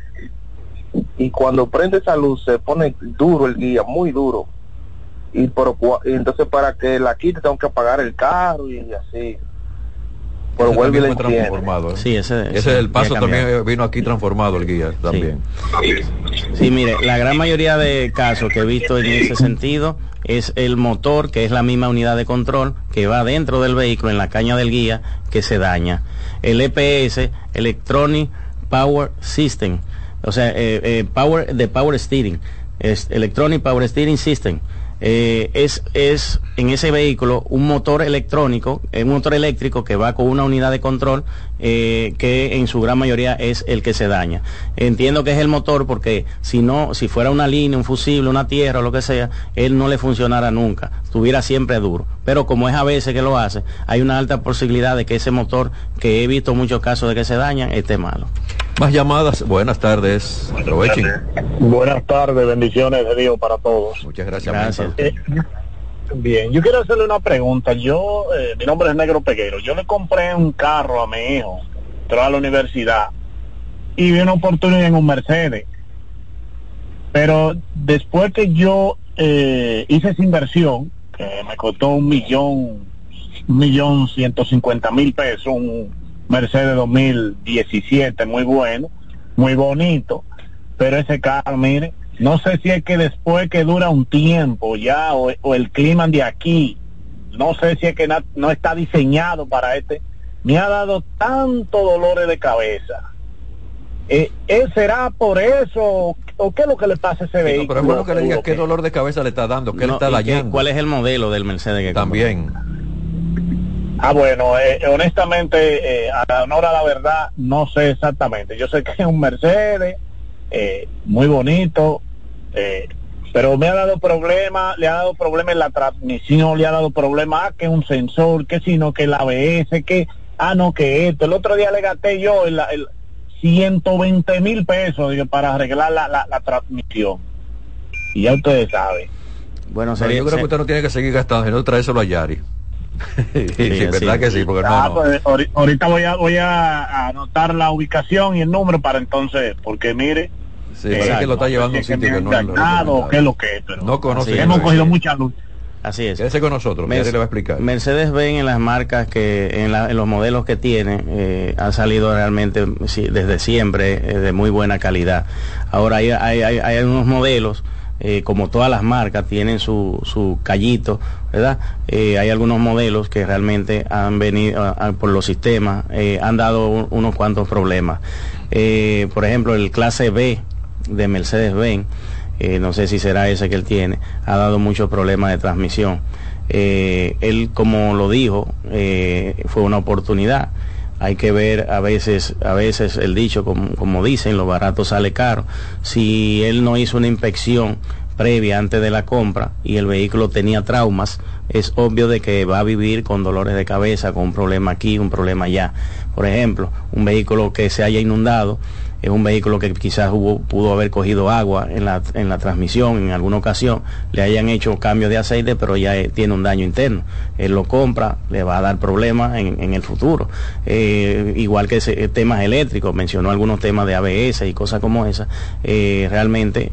y cuando prende esa luz se pone duro el guía, muy duro. Y, por, y entonces para que la quite tengo que apagar el carro y así. Pero vuelve y transformado. ¿eh? Sí, ese, Ese ese es el paso también vino aquí transformado el guía también. Sí, mire, la gran mayoría de casos que he visto en ese sentido es el motor, que es la misma unidad de control, que va dentro del vehículo, en la caña del guía, que se daña. El EPS, Electronic Power System, o sea, eh, eh, Power de Power Steering, es Electronic Power Steering System. Eh, es, es en ese vehículo un motor electrónico, eh, un motor eléctrico que va con una unidad de control eh, que en su gran mayoría es el que se daña. Entiendo que es el motor porque si no, si fuera una línea, un fusible, una tierra o lo que sea, él no le funcionara nunca, estuviera siempre duro. Pero como es a veces que lo hace, hay una alta posibilidad de que ese motor, que he visto muchos casos de que se dañan, esté malo. Más llamadas. Buenas tardes. Aprovechen. Buenas tardes, bendiciones de Dios para todos. Muchas gracias. Gracias. Eh, bien, yo quiero hacerle una pregunta. Yo, eh, mi nombre es Negro Peguero. Yo le compré un carro a mi hijo, entró a la universidad y vi una oportunidad en un Mercedes. Pero después que yo eh, hice esa inversión, que me costó un millón, un millón ciento cincuenta mil pesos, un Mercedes 2017 muy bueno, muy bonito, pero ese carro, mire, no sé si es que después que dura un tiempo ya o, o el clima de aquí, no sé si es que na- no está diseñado para este, me ha dado tanto dolores de cabeza. Eh, ¿eh, ¿Será por eso o qué es lo que le pasa a ese no, vehículo? pero es bueno que le digas qué dolor de cabeza le está dando, qué le No, está ¿y qué- dañando. ¿Cuál es el modelo del Mercedes que? También. Ah, bueno, eh, honestamente, eh, a honor a la verdad, no sé exactamente. Yo sé que es un Mercedes, eh, muy bonito, eh, pero me ha dado problema, le ha dado problema en la transmisión, le ha dado problema, ah, que un sensor, que sino que el ABS, que, ah, no, que esto. El otro día le gasté yo el, el 120 mil pesos digo, para arreglar la, la, la transmisión. Y ya ustedes saben. Bueno, No, sería, yo creo que usted no tiene que seguir gastando, sino traérselo a Yari. Sí, así verdad es. que sí, porque Ah, no, no. pues, ahori- ahorita voy a voy a anotar la ubicación y el número para entonces, porque mire, Sí, parece que lo está llevando un que sitio que no han lo es lo que pero No conoce. Hemos cogido mucha luz. así es. Quédese con nosotros, Mer- Yari le va a explicar. Mercedes Benz en las marcas que en, la- en los modelos que tiene eh, ha salido realmente sí, desde siempre eh, de muy buena calidad. Ahora hay, hay, hay, hay unos modelos eh, como todas las marcas tienen su, su callito, ¿verdad? Eh, hay algunos modelos que realmente han venido por los sistemas, eh, han dado un- unos cuantos problemas. Por ejemplo, el clase B de Mercedes Benz, eh, no sé si será ese que él tiene, ha dado muchos problemas de transmisión. Él, como lo dijo, fue una oportunidad. Hay que ver a veces, a veces el dicho, como, como dicen, lo barato sale caro. Si él no hizo una inspección previa antes de la compra y el vehículo tenía traumas, es obvio de que va a vivir con dolores de cabeza, con un problema aquí, un problema allá. Por ejemplo, un vehículo que se haya inundado, es un vehículo que quizás hubo, pudo haber cogido agua en la, en la transmisión en alguna ocasión, le hayan hecho cambio de aceite, pero ya eh, tiene un daño interno. Él lo compra, le va a dar problemas en, en el futuro. Eh, igual que eh, temas eléctricos, mencionó algunos temas de ABS y cosas como esas. Eh, realmente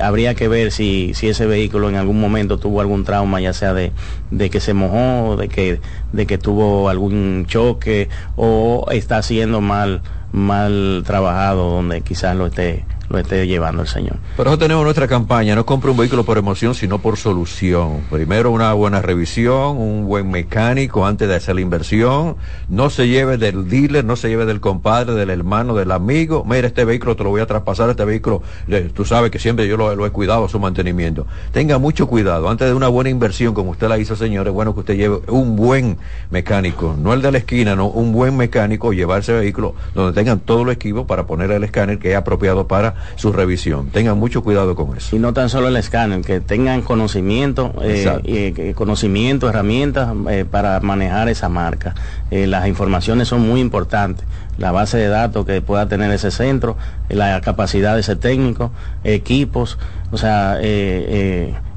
habría que ver si, si ese vehículo en algún momento tuvo algún trauma, ya sea de, de que se mojó, de que, de que tuvo algún choque o está haciendo mal mal trabajado donde quizás lo esté lo esté llevando el Señor. Por eso tenemos nuestra campaña, no compre un vehículo por emoción, sino por solución. Primero una buena revisión, un buen mecánico antes de hacer la inversión, no se lleve del dealer, no se lleve del compadre, del hermano, del amigo, mira este vehículo te lo voy a traspasar, este vehículo, eh, tú sabes que siempre yo lo, lo he cuidado, su mantenimiento. Tenga mucho cuidado, antes de una buena inversión como usted la hizo, señor, es bueno que usted lleve un buen mecánico, no el de la esquina, no, un buen mecánico, llevar ese vehículo donde tengan todo lo equipo para poner el escáner que es apropiado para su revisión. Tengan mucho cuidado con eso. Y no tan solo el escáner, que tengan conocimiento, eh, eh, conocimiento, herramientas eh, para manejar esa marca. Las informaciones son muy importantes. La base de datos que pueda tener ese centro, la capacidad de ese técnico, equipos, o sea,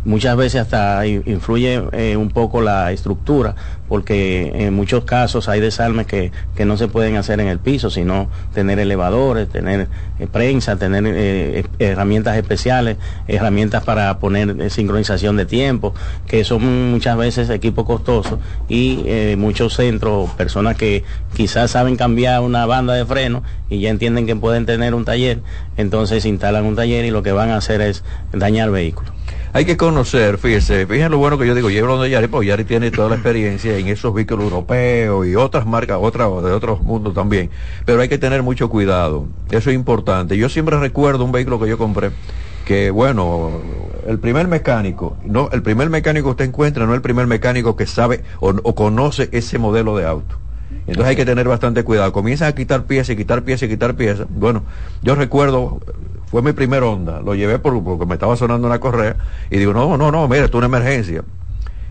muchas veces hasta influye eh, un poco la estructura, porque en muchos casos hay desarmes que, que, no se pueden hacer en el piso, sino tener elevadores, tener eh, prensa, tener eh, herramientas especiales, herramientas para poner sincronización de tiempo, que son muchas veces equipos costosos y muchos centros, personas que quizás saben cambiar una banda de freno y ya entienden que pueden tener un taller, entonces instalan un taller y lo que van a hacer es dañar vehículos hay que conocer, fíjese, fíjense lo bueno que yo digo, llevo de Yari, porque Yari tiene toda la experiencia en esos vehículos europeos y otras marcas, otras de otros mundos también, pero hay que tener mucho cuidado, eso es importante. Yo siempre recuerdo un vehículo que yo compré, que bueno, el primer mecánico, no, el primer mecánico que usted encuentra no es el primer mecánico que sabe o, o conoce ese modelo de auto. Entonces hay que tener bastante cuidado. Comienzan a quitar piezas y quitar piezas y quitar piezas. Bueno, yo recuerdo, fue mi primer onda, lo llevé por, porque me estaba sonando una correa y digo, no, no, no, mira, esto es una emergencia.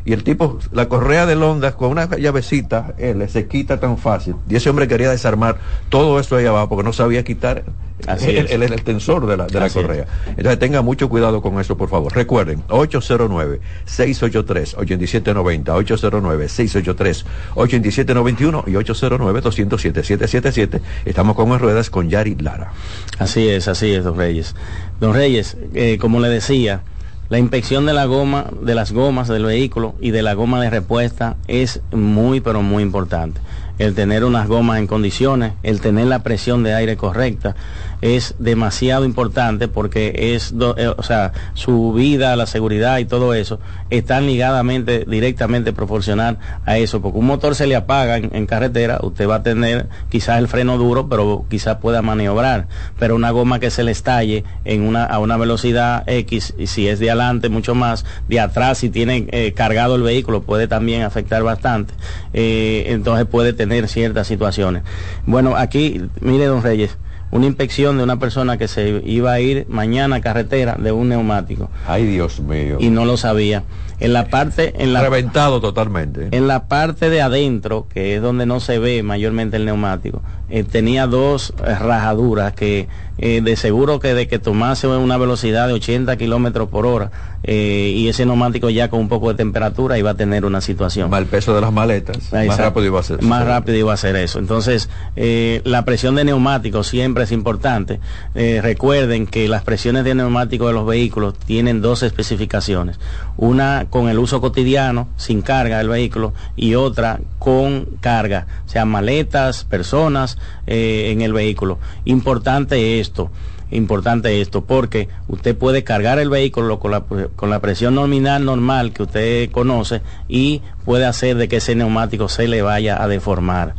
Y el tipo, la correa del Honda con una llavecita, él se quita tan fácil. Y ese hombre quería desarmar todo esto ahí abajo porque no sabía quitar Así el, el, el, tensor de la, de la correa. Es. Entonces tenga mucho cuidado con eso, por favor. Recuerden, 809-683-8790, 809-683-8791 y 809-207-777. Estamos con las ruedas con Yari Lara. Así es, así es, don Reyes. Don Reyes, eh, como le decía, la inspección de la goma, de las gomas del vehículo y de la goma de respuesta es muy, pero muy importante. El tener unas gomas en condiciones, el tener la presión de aire correcta, es demasiado importante porque es, eh, o sea, su vida, la seguridad y todo eso están ligadamente, directamente proporcional a eso, porque un motor se le apaga en, carretera, usted va a tener quizás el freno duro, pero quizás pueda maniobrar, pero una goma que se le estalle en una, a una velocidad X, y si es de adelante mucho más, de atrás si tiene eh, cargado el vehículo puede también afectar bastante, eh, entonces puede tener ciertas situaciones. Bueno, aquí, mire don Reyes, una inspección de una persona que se iba a ir mañana a carretera de un neumático. Ay, Dios mío. Y no lo sabía. En la parte... En la, Reventado totalmente. En la parte de adentro, que es donde no se ve mayormente el neumático, eh, tenía dos eh, rajaduras que eh, de seguro que de que tomase una velocidad de 80 kilómetros por hora eh, y ese neumático ya con un poco de temperatura iba a tener una situación. Más el peso de las maletas, Exacto. más rápido iba a ser. Más rápido iba a ser eso. Entonces, la presión de neumático siempre es importante. recuerden que las presiones de neumático de los vehículos tienen dos especificaciones. Una con el uso cotidiano, sin carga del vehículo, y otra con carga, o sea, maletas, personas en el vehículo. Importante es esto, importante esto, porque usted puede cargar el vehículo con la, con la presión nominal normal que usted conoce y puede hacer de que ese neumático se le vaya a deformar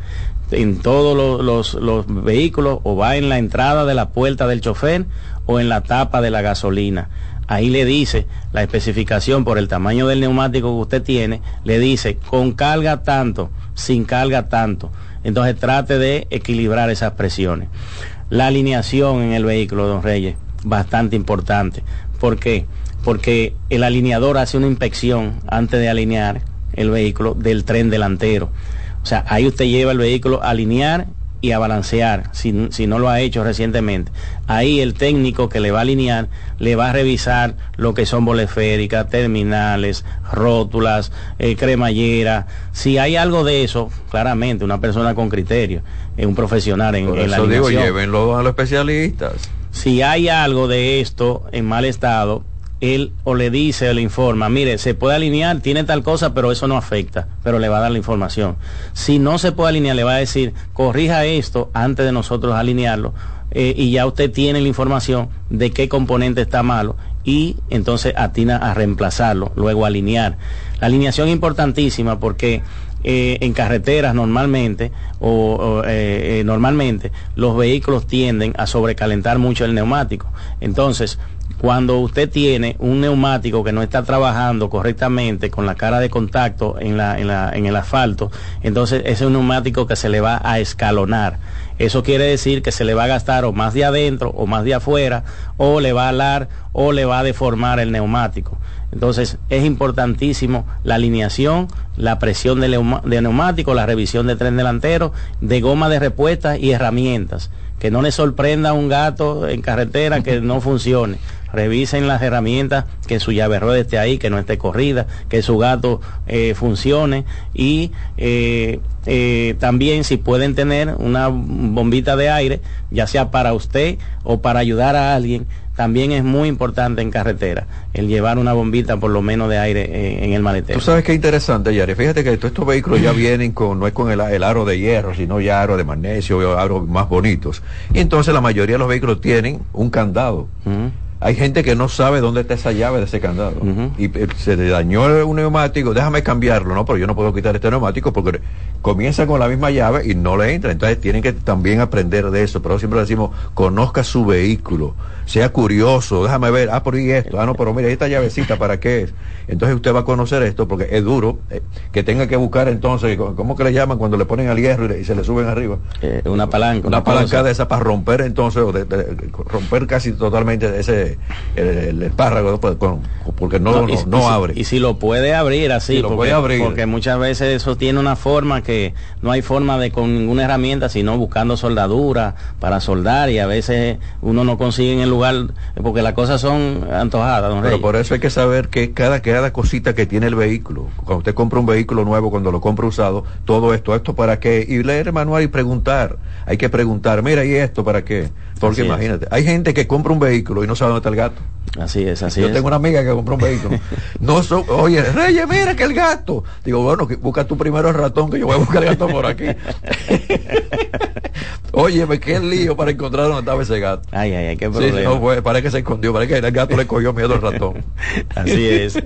en todos los, los, los, vehículos o va en la entrada de la puerta del chofer o en la tapa de la gasolina. Ahí le dice la especificación por el tamaño del neumático que usted tiene, le dice con carga tanto, sin carga tanto. Entonces trate de equilibrar esas presiones. La alineación en el vehículo, don Reyes, bastante importante. ¿Por qué? Porque el alineador hace una inspección antes de alinear el vehículo del tren delantero. O sea, ahí usted lleva el vehículo a alinear y a balancear, si, no lo ha hecho recientemente. Ahí el técnico que le va a alinear le va a revisar lo que son boleféricas, terminales, rótulas, eh, cremallera. Si hay algo de eso, claramente, una persona con criterio, es un profesional en, Por en la eso digo, llévenlo a los especialistas. Si hay algo de esto en mal estado, él o le dice o le informa, mire, se puede alinear, tiene tal cosa, pero eso no afecta, pero le va a dar la información. Si no se puede alinear, le va a decir, corrija esto antes de nosotros alinearlo, eh, y ya usted tiene la información de qué componente está malo y entonces atina a reemplazarlo, luego alinear. La alineación es importantísima porque eh, en carreteras normalmente o, eh, normalmente los vehículos tienden a sobrecalentar mucho el neumático. Entonces, cuando usted tiene un neumático que no está trabajando correctamente con la cara de contacto en, la, en, la, en el asfalto, entonces ese es un neumático que se le va a escalonar. Eso quiere decir que se le va a gastar o más de adentro o más de afuera, o le va a alar o le va a deformar el neumático. Entonces es importantísimo la alineación, la presión de, neumático, la revisión de tren delantero, de goma de repuesta y herramientas. Que no le sorprenda a un gato en carretera que no funcione. Revisen las herramientas, que su llave rueda esté ahí, que no esté corrida, que su gato eh, funcione y eh, eh, también si pueden tener una bombita de aire, ya sea para usted o para ayudar a alguien, también es muy importante en carretera el llevar una bombita por lo menos de aire eh, en el maletero. Tú sabes qué interesante, Yari. Fíjate que todos estos vehículos ya vienen con, no es con el, el aro de hierro, sino ya aro de magnesio, o aros más bonitos. Y entonces la mayoría de los vehículos tienen un candado. Hay gente que no sabe dónde está esa llave de ese candado. Y eh, se le dañó un neumático, déjame cambiarlo, ¿no? Pero yo no puedo quitar este neumático porque comienza con la misma llave y no le entra. Entonces tienen que también aprender de eso. Pero siempre decimos, conozca su vehículo, sea curioso, déjame ver, ah, por ahí esto, ah, no, pero mira, esta llavecita, ¿para qué es? Entonces usted va a conocer esto porque es duro eh, que tenga que buscar entonces, ¿cómo que le llaman cuando le ponen al hierro y, le- y se le suben arriba? Eh, una palanca. Una una palanca de esa para romper entonces, o de- de- romper casi totalmente ese, el, el espárrago. Pues, con- porque no, no, y- no y si- abre. Y si lo puede abrir así, Si lo puede abrir. porque muchas veces eso tiene una forma que no hay forma de con ninguna herramienta, sino buscando soldadura para soldar y a veces uno no consigue en el lugar porque las cosas son antojadas, don Pero por eso hay que saber que cada, cada cosita que tiene el vehículo, cuando usted compra un vehículo nuevo, cuando lo compra usado, todo esto, esto para qué, y leer el manual y preguntar. Hay que preguntar, mira, ¿y esto para qué? Porque Así es. imagínate, hay gente que compra un vehículo y no sabe dónde está el gato. Así es, así Yo es. tengo una amiga que compró un vehículo. No so- oye, Reyes, mira que el gato. Digo, bueno, que busca tú primero el ratón, que yo voy a buscar el gato por aquí. Oye, me qué lío para encontrar dónde estaba ese gato. Ay, ay, ay, qué Sí, problema. no fue, parece que se escondió, parece que el gato le cogió miedo al ratón. Así es.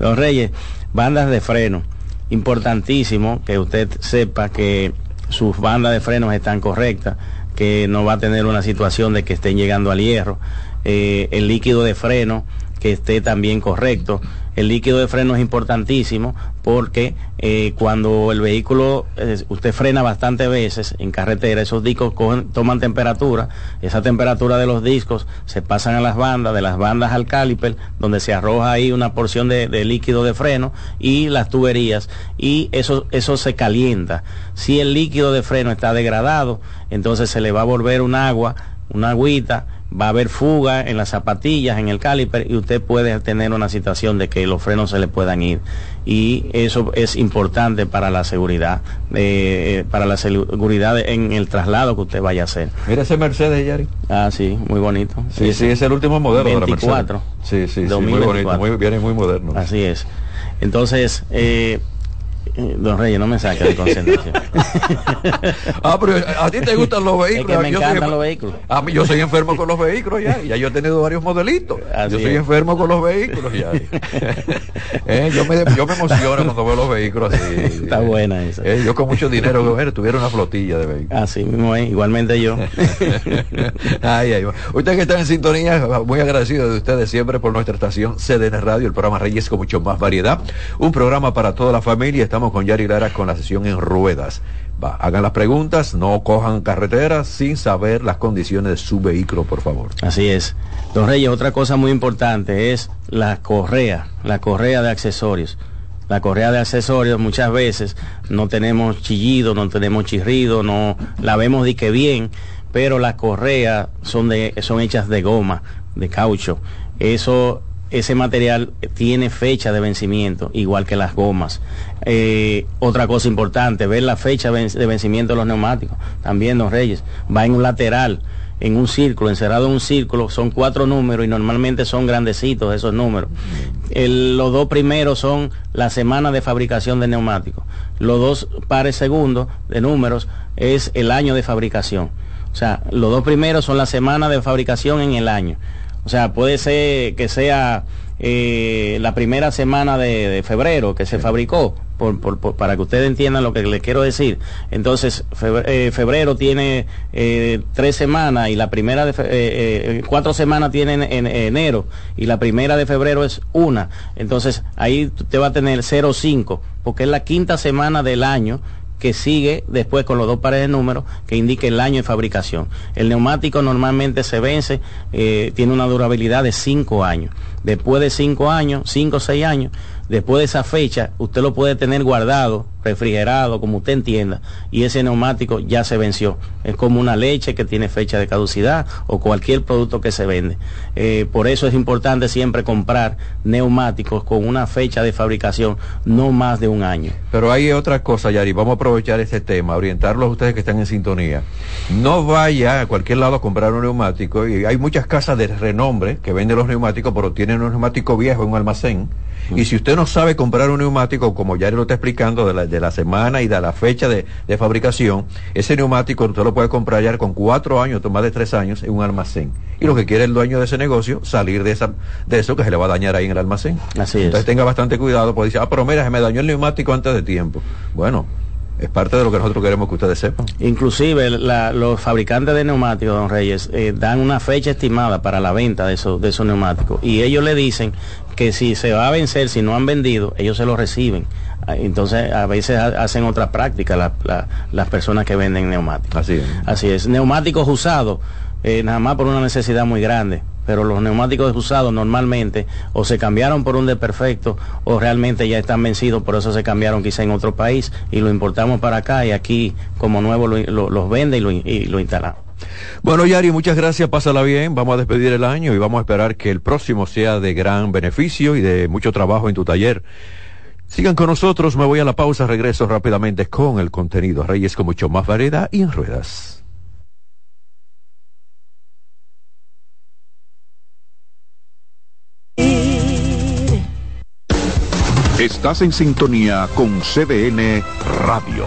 Don Reyes, bandas de freno. Importantísimo que usted sepa que sus bandas de frenos están correctas, que no va a tener una situación de que estén llegando al hierro. Eh, el líquido de freno que esté también correcto. El líquido de freno es importantísimo porque eh, cuando el vehículo, eh, usted frena bastantes veces en carretera, esos discos toman temperatura, esa temperatura de los discos se pasan a las bandas, de las bandas al caliper, donde se arroja ahí una porción de, de líquido de freno y las tuberías y eso, eso se calienta. Si el líquido de freno está degradado, entonces se le va a volver un agua, una agüita, va a haber fuga en las zapatillas, en el caliper y usted puede tener una situación de que los frenos se le puedan ir. Y eso es importante para la seguridad, eh, para la seguridad en el traslado que usted vaya a hacer. Mira ese Mercedes, Yari. Ah, sí, muy bonito. Sí, sí, es el último modelo de la 24. Mercedes. Sí, sí, sí, muy 2024. bonito, muy, viene muy moderno. Así es. Entonces, eh, Eh, Don Reyes, no me saque de concentración. ah, pero a ti te gustan los vehículos. Es que me Yo encantan soy- los vehículos. A mí, yo soy enfermo con los vehículos ya. Ya yo he tenido varios modelitos. Así yo soy es. enfermo con los vehículos ya. Eh, yo, me, yo me emociono cuando veo los vehículos así. Está buena esa. Eh, yo con mucho dinero, bueno, tuviera una flotilla de vehículos. Así mismo es, igualmente yo. ay, ay, Ustedes que están en sintonía, muy agradecido de ustedes siempre por nuestra estación CDN Radio, el programa Reyes con mucho más variedad. Un programa para toda la familia. Estamos con Yari Lara con la sesión en ruedas. Hagan las preguntas, no cojan carreteras sin saber las condiciones de su vehículo, por favor. Así es. Don Reyes, otra cosa muy importante es la correa, la correa de accesorios. La correa de accesorios muchas veces no tenemos chillido, no tenemos chirrido, no la vemos de que bien, pero las correas son de son hechas de goma, de caucho. Eso ese material tiene fecha de vencimiento, igual que las gomas. Eh, otra cosa importante, ver la fecha de vencimiento de los neumáticos. También, don Reyes, va en un lateral, en un círculo, encerrado en un círculo, son cuatro números y normalmente son grandecitos esos números. El- los dos primeros son la semana de fabricación de neumáticos. Los dos pares segundos de números es el año de fabricación. O sea, los dos primeros son la semana de fabricación en el año. O sea, puede ser que sea eh, la primera semana de, de febrero que se fabricó, por- por- por- para que ustedes entiendan lo que les quiero decir. Entonces, febrero, febrero tiene eh, tres semanas y la primera de eh, eh, cuatro semanas tiene en, en enero y la primera de febrero es una. Entonces, ahí usted va a tener 0,5, porque es la quinta semana del año que sigue después con los dos pares de números que indique el año de fabricación. El neumático normalmente se vence, eh, tiene una durabilidad de cinco años. Después de cinco años, cinco o seis años, después de esa fecha, usted lo puede tener guardado, refrigerado, como usted entienda, y ese neumático ya se venció. Es como una leche que tiene fecha de caducidad o cualquier producto que se vende. Eh, por eso es importante siempre comprar neumáticos con una fecha de fabricación no más de un año. Pero hay otra cosa, Yari, vamos a aprovechar este tema, orientarlos a ustedes que están en sintonía. No vaya a cualquier lado a comprar un neumático, y hay muchas casas de renombre que venden los neumáticos, pero tienen un neumático viejo en un almacén. Y si usted no sabe comprar un neumático, como Yari lo está explicando, de la, de la semana y de la fecha de, de fabricación, ese neumático usted lo puede comprar ya con cuatro años, más de tres años, en un almacén. Y lo que quiere el dueño de ese negocio, salir de, esa, de eso que se le va a dañar ahí en el almacén. Así es. Entonces tenga bastante cuidado, porque dice, ah, pero mira, se me dañó el neumático antes de tiempo. Bueno, es parte de lo que nosotros queremos que ustedes sepan. Inclusive la- los fabricantes de neumáticos, don Reyes, eh, dan una fecha estimada para la venta de esos, de esos neumáticos y ellos le dicen que si se va a vencer, si no han vendido, ellos se lo reciben. Ah, Entonces a veces ha- hacen otra práctica la- la- las personas que venden neumáticos. Así es. Así es. Neumáticos usados, eh, nada más por una necesidad muy grande. Pero los neumáticos usados normalmente o se cambiaron por un desperfecto o realmente ya están vencidos, por eso se cambiaron quizá en otro país y lo importamos para acá y aquí como nuevo lo- lo- los vende y lo, y lo instalamos. Bueno, Yari, muchas gracias, pásala bien, vamos a despedir el año y vamos a esperar que el próximo sea de gran beneficio y de mucho trabajo en tu taller. Sigan con nosotros, me voy a la pausa, regreso rápidamente con el contenido. Reyes con mucho más variedad y en ruedas. Estás en sintonía con CDN Radio.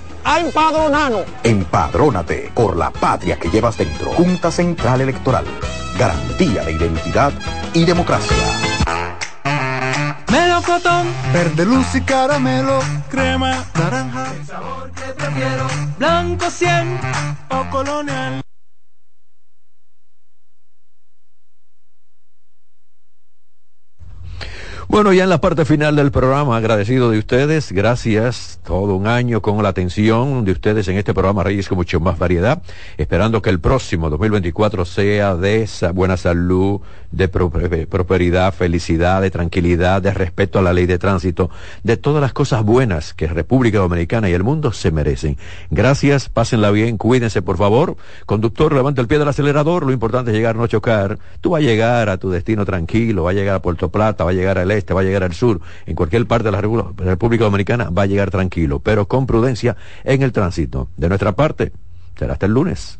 a empadronarnos. Empadrónate por la patria que llevas dentro. Junta Central Electoral. Garantía de identidad y democracia. Melocotón, Verde luz y caramelo. crema, Naranja. el sabor que prefiero, blanco 100 o colonial. Bueno, ya en la parte final del programa, agradecido de ustedes, gracias todo un año con la atención de ustedes en este programa Reyes con mucho más variedad, esperando que el próximo 2024 sea de esa buena salud, de eh, prosperidad, felicidad, de tranquilidad, de respeto a la ley de tránsito, de todas las cosas buenas que República Dominicana y el mundo se merecen. Gracias, pásenla bien, cuídense por favor. Conductor, levanta el pie del acelerador, lo importante es llegar, no chocar. Tú vas a llegar a tu destino tranquilo, va a llegar a Puerto Plata, va a llegar al este, va a llegar al sur, en cualquier parte de la República Dominicana va a llegar tranquilo, pero con prudencia en el tránsito. De nuestra parte, será hasta el lunes.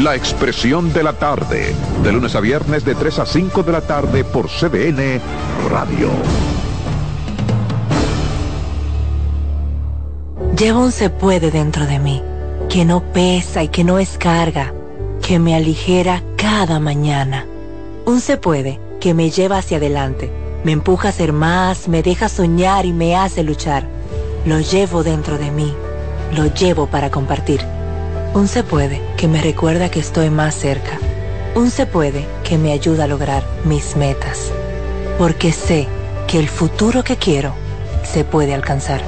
La Expresión de la Tarde, de lunes a viernes de 3 a 5 de la tarde por CDN Radio. Llevo un se puede dentro de mí, que no pesa y que no es carga, que me aligera cada mañana. Un se puede que me lleva hacia adelante, me empuja a ser más, me deja soñar y me hace luchar. Lo llevo dentro de mí, lo llevo para compartir. Un se puede que me recuerda que estoy más cerca. Un se puede que me ayuda a lograr mis metas. Porque sé que el futuro que quiero se puede alcanzar.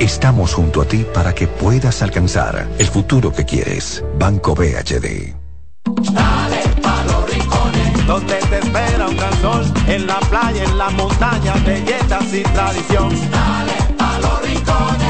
Estamos junto a ti para que puedas alcanzar el futuro que quieres. Banco BHD. Dale pa' los rincones, donde te espera un gran sol, en la playa, en la montaña, belletas y tradición. Dale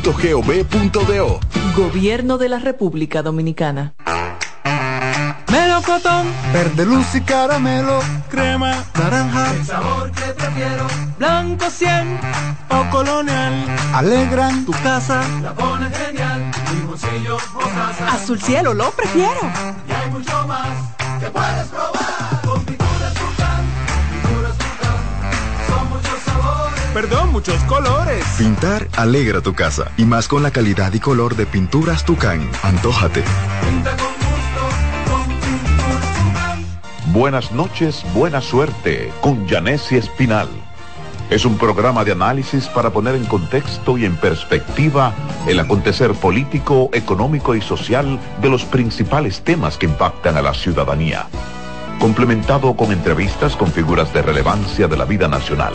presidencia.gov.do. Gobierno de la República Dominicana. Melocotón, verde luz y caramelo, crema, naranja, el sabor que prefiero, blanco 100 o colonial, alegran. Tu casa, la pone genial, limoncillo, mostaza, azul cielo lo prefiero, y hay mucho más que puedes probar, Perdón, muchos colores. Pintar alegra tu casa y más con la calidad y color de pinturas Tucán. Antójate. pinta con gusto, con pinturas Tucán. Buenas noches, buena suerte con Janessi Espinal. Es un programa de análisis para poner en contexto y en perspectiva el acontecer político, económico y social de los principales temas que impactan a la ciudadanía. Complementado con entrevistas con figuras de relevancia de la vida nacional.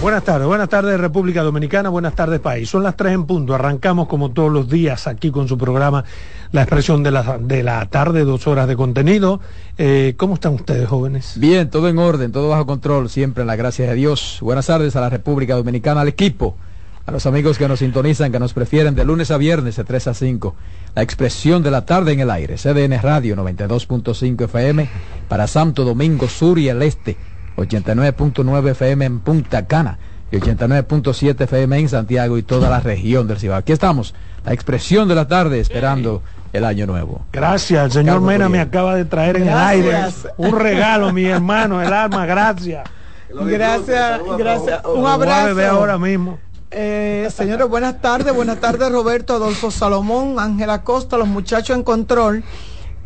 Buenas tardes. Buenas tardes República Dominicana, buenas tardes país. Son las tres en punto. Arrancamos como todos los días aquí con su programa La Expresión de la, de la Tarde, dos horas de contenido. Eh, ¿Cómo están ustedes, jóvenes? Bien, todo en orden, todo bajo control, siempre en la gracia de Dios. Buenas tardes a la República Dominicana, al equipo, a los amigos que nos sintonizan, que nos prefieren de lunes a viernes de 3 a 5. La expresión de la tarde en el aire, CDN Radio 92.5 FM para Santo Domingo Sur y el Este, 89.9 FM en Punta Cana y 89.7 FM en Santiago y toda la región del Cibao. Aquí estamos, la expresión de la tarde esperando el año nuevo. Gracias, el señor Carlos Mena me acaba de traer en el aire un regalo, mi hermano, el alma, gracias. Gracias, gracias. Un voy a abrazo. beber ahora mismo. Eh, señores, buenas tardes. Buenas tardes, Roberto, Adolfo Salomón, Ángela Costa, los muchachos en control.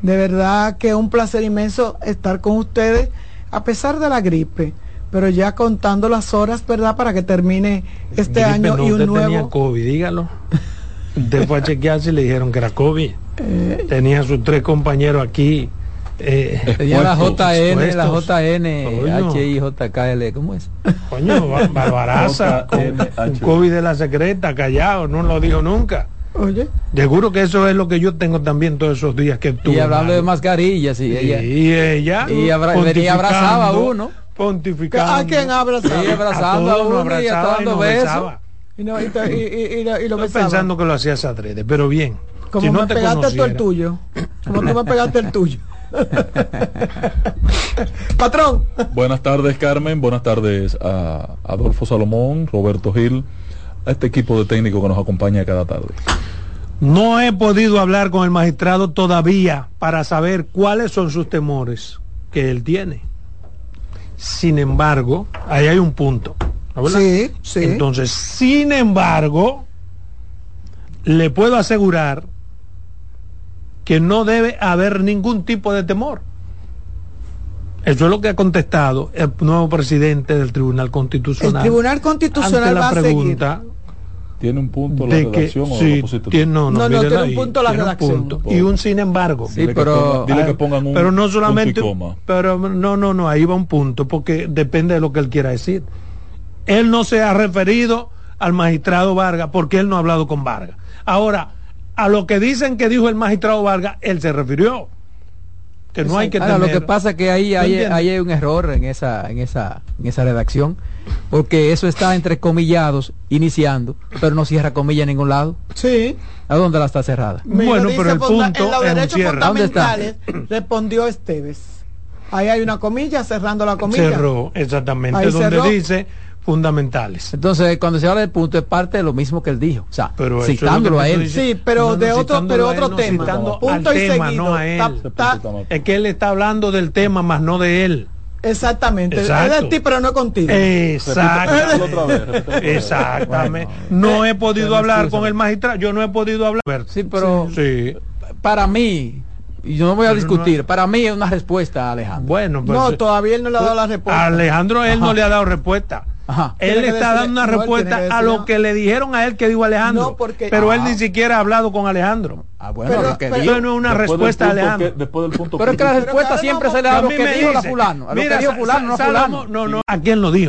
De verdad que un placer inmenso estar con ustedes, a pesar de la gripe, pero ya contando las horas, ¿verdad? Para que termine este Gripe, año no, y un usted tenía nuevo. COVID, dígalo. Usted fue a chequearse y le dijeron que era COVID. Eh. Tenía a sus tres compañeros aquí. Eh, Tenía la JN, la. JN. HIJKL, ¿cómo es? Coño, Ba- Barbaraza, con, con COVID de la secreta, callado, no lo dijo nunca. Oye. Seguro que eso es lo que yo tengo también todos esos días que estuve. Y hablando de mascarillas, y ella. Y ella. Y abra- venía abrazaba a uno. Pontificando. ¿A quién abrazaba? Sí, abrazando a todos nos uno y abrazaba hasta dando nos besos. besaba. Y, no, y, y- y- y lo- y lo Estoy pensando que lo hacías adrede, pero bien. Como si no me te pegaste tú el conociera. tuyo. Como tú me pegaste el tuyo. Patrón. Buenas tardes, Carmen. Buenas tardes a Adolfo Salomón, Roberto Gil, a este equipo de técnico que nos acompaña cada tarde. No he podido hablar con el magistrado todavía para saber cuáles son sus temores que él tiene. Sin embargo, ahí hay un punto. Sí, sí. Entonces, sin embargo, le puedo asegurar que no debe haber ningún tipo de temor. Eso es lo que ha contestado el nuevo presidente del Tribunal El Constitucional. Tribunal Constitucional ante la va a seguir. pregunta ¿Tiene un punto la de que redacción o sí, tú? tiene, no, no, No, tiene un punto la tiene un redacción. punto. y un sin embargo. Dile que ponga- dile que pongan un pero no punto y solamente, coma. pero no, no, no, ahí va un punto porque depende de lo que él quiera decir. Él no se ha referido al magistrado Vargas porque él no ha hablado con Vargas. Ahora, a lo que dicen que dijo el magistrado Vargas, él se refirió. Que no hay que Ahora, temer. lo que pasa es que ahí, ¿Tú ahí, entiendes? ahí hay un error en esa, en esa, en esa redacción, porque eso está entre comillados, iniciando, pero no cierra comilla en ningún lado. Sí. ¿A dónde la está cerrada? Me lo dice funda- en los derechos ¿Dónde está? fundamentales respondió Esteves. Ahí hay una comilla cerrando la comilla. Cerró, exactamente, Ahí donde cerró. dice fundamentales. Entonces, cuando se habla del punto, es parte de lo mismo que él dijo. O sea, Pero es citándolo a él. Sí, pero No, no, de otro, pero otro no, tema. citando Punto al y tema, seguido. no a él. Ta- ta- Es que él está hablando del tema, más no de él. exactamente. Exacto. Es de ti, pero no contigo. Exactamente. Exactamente. No he podido hablar con el magistrado. Yo no he podido hablar. Sí, pero Sí. para mí, y yo no voy a discutir, para mí es una respuesta, Alejandro. Bueno, pues, no, todavía él no le ha dado la respuesta. Alejandro, él no le ha dado respuesta. Él le está dando una respuesta a lo que le dijeron a él que dijo Alejandro. No, porque- pero él Ah. ni siquiera ha hablado con Alejandro. Ah, bueno, lo que dijo. No es una respuesta a Alejandro. que- después del punto Pero es que la respuesta siempre se le da a A lo que dijo fulano, a lo mira, que dijo Sa- fulano, no Sa- fulano. Salomón- no, no, ¿a quién lo dijo?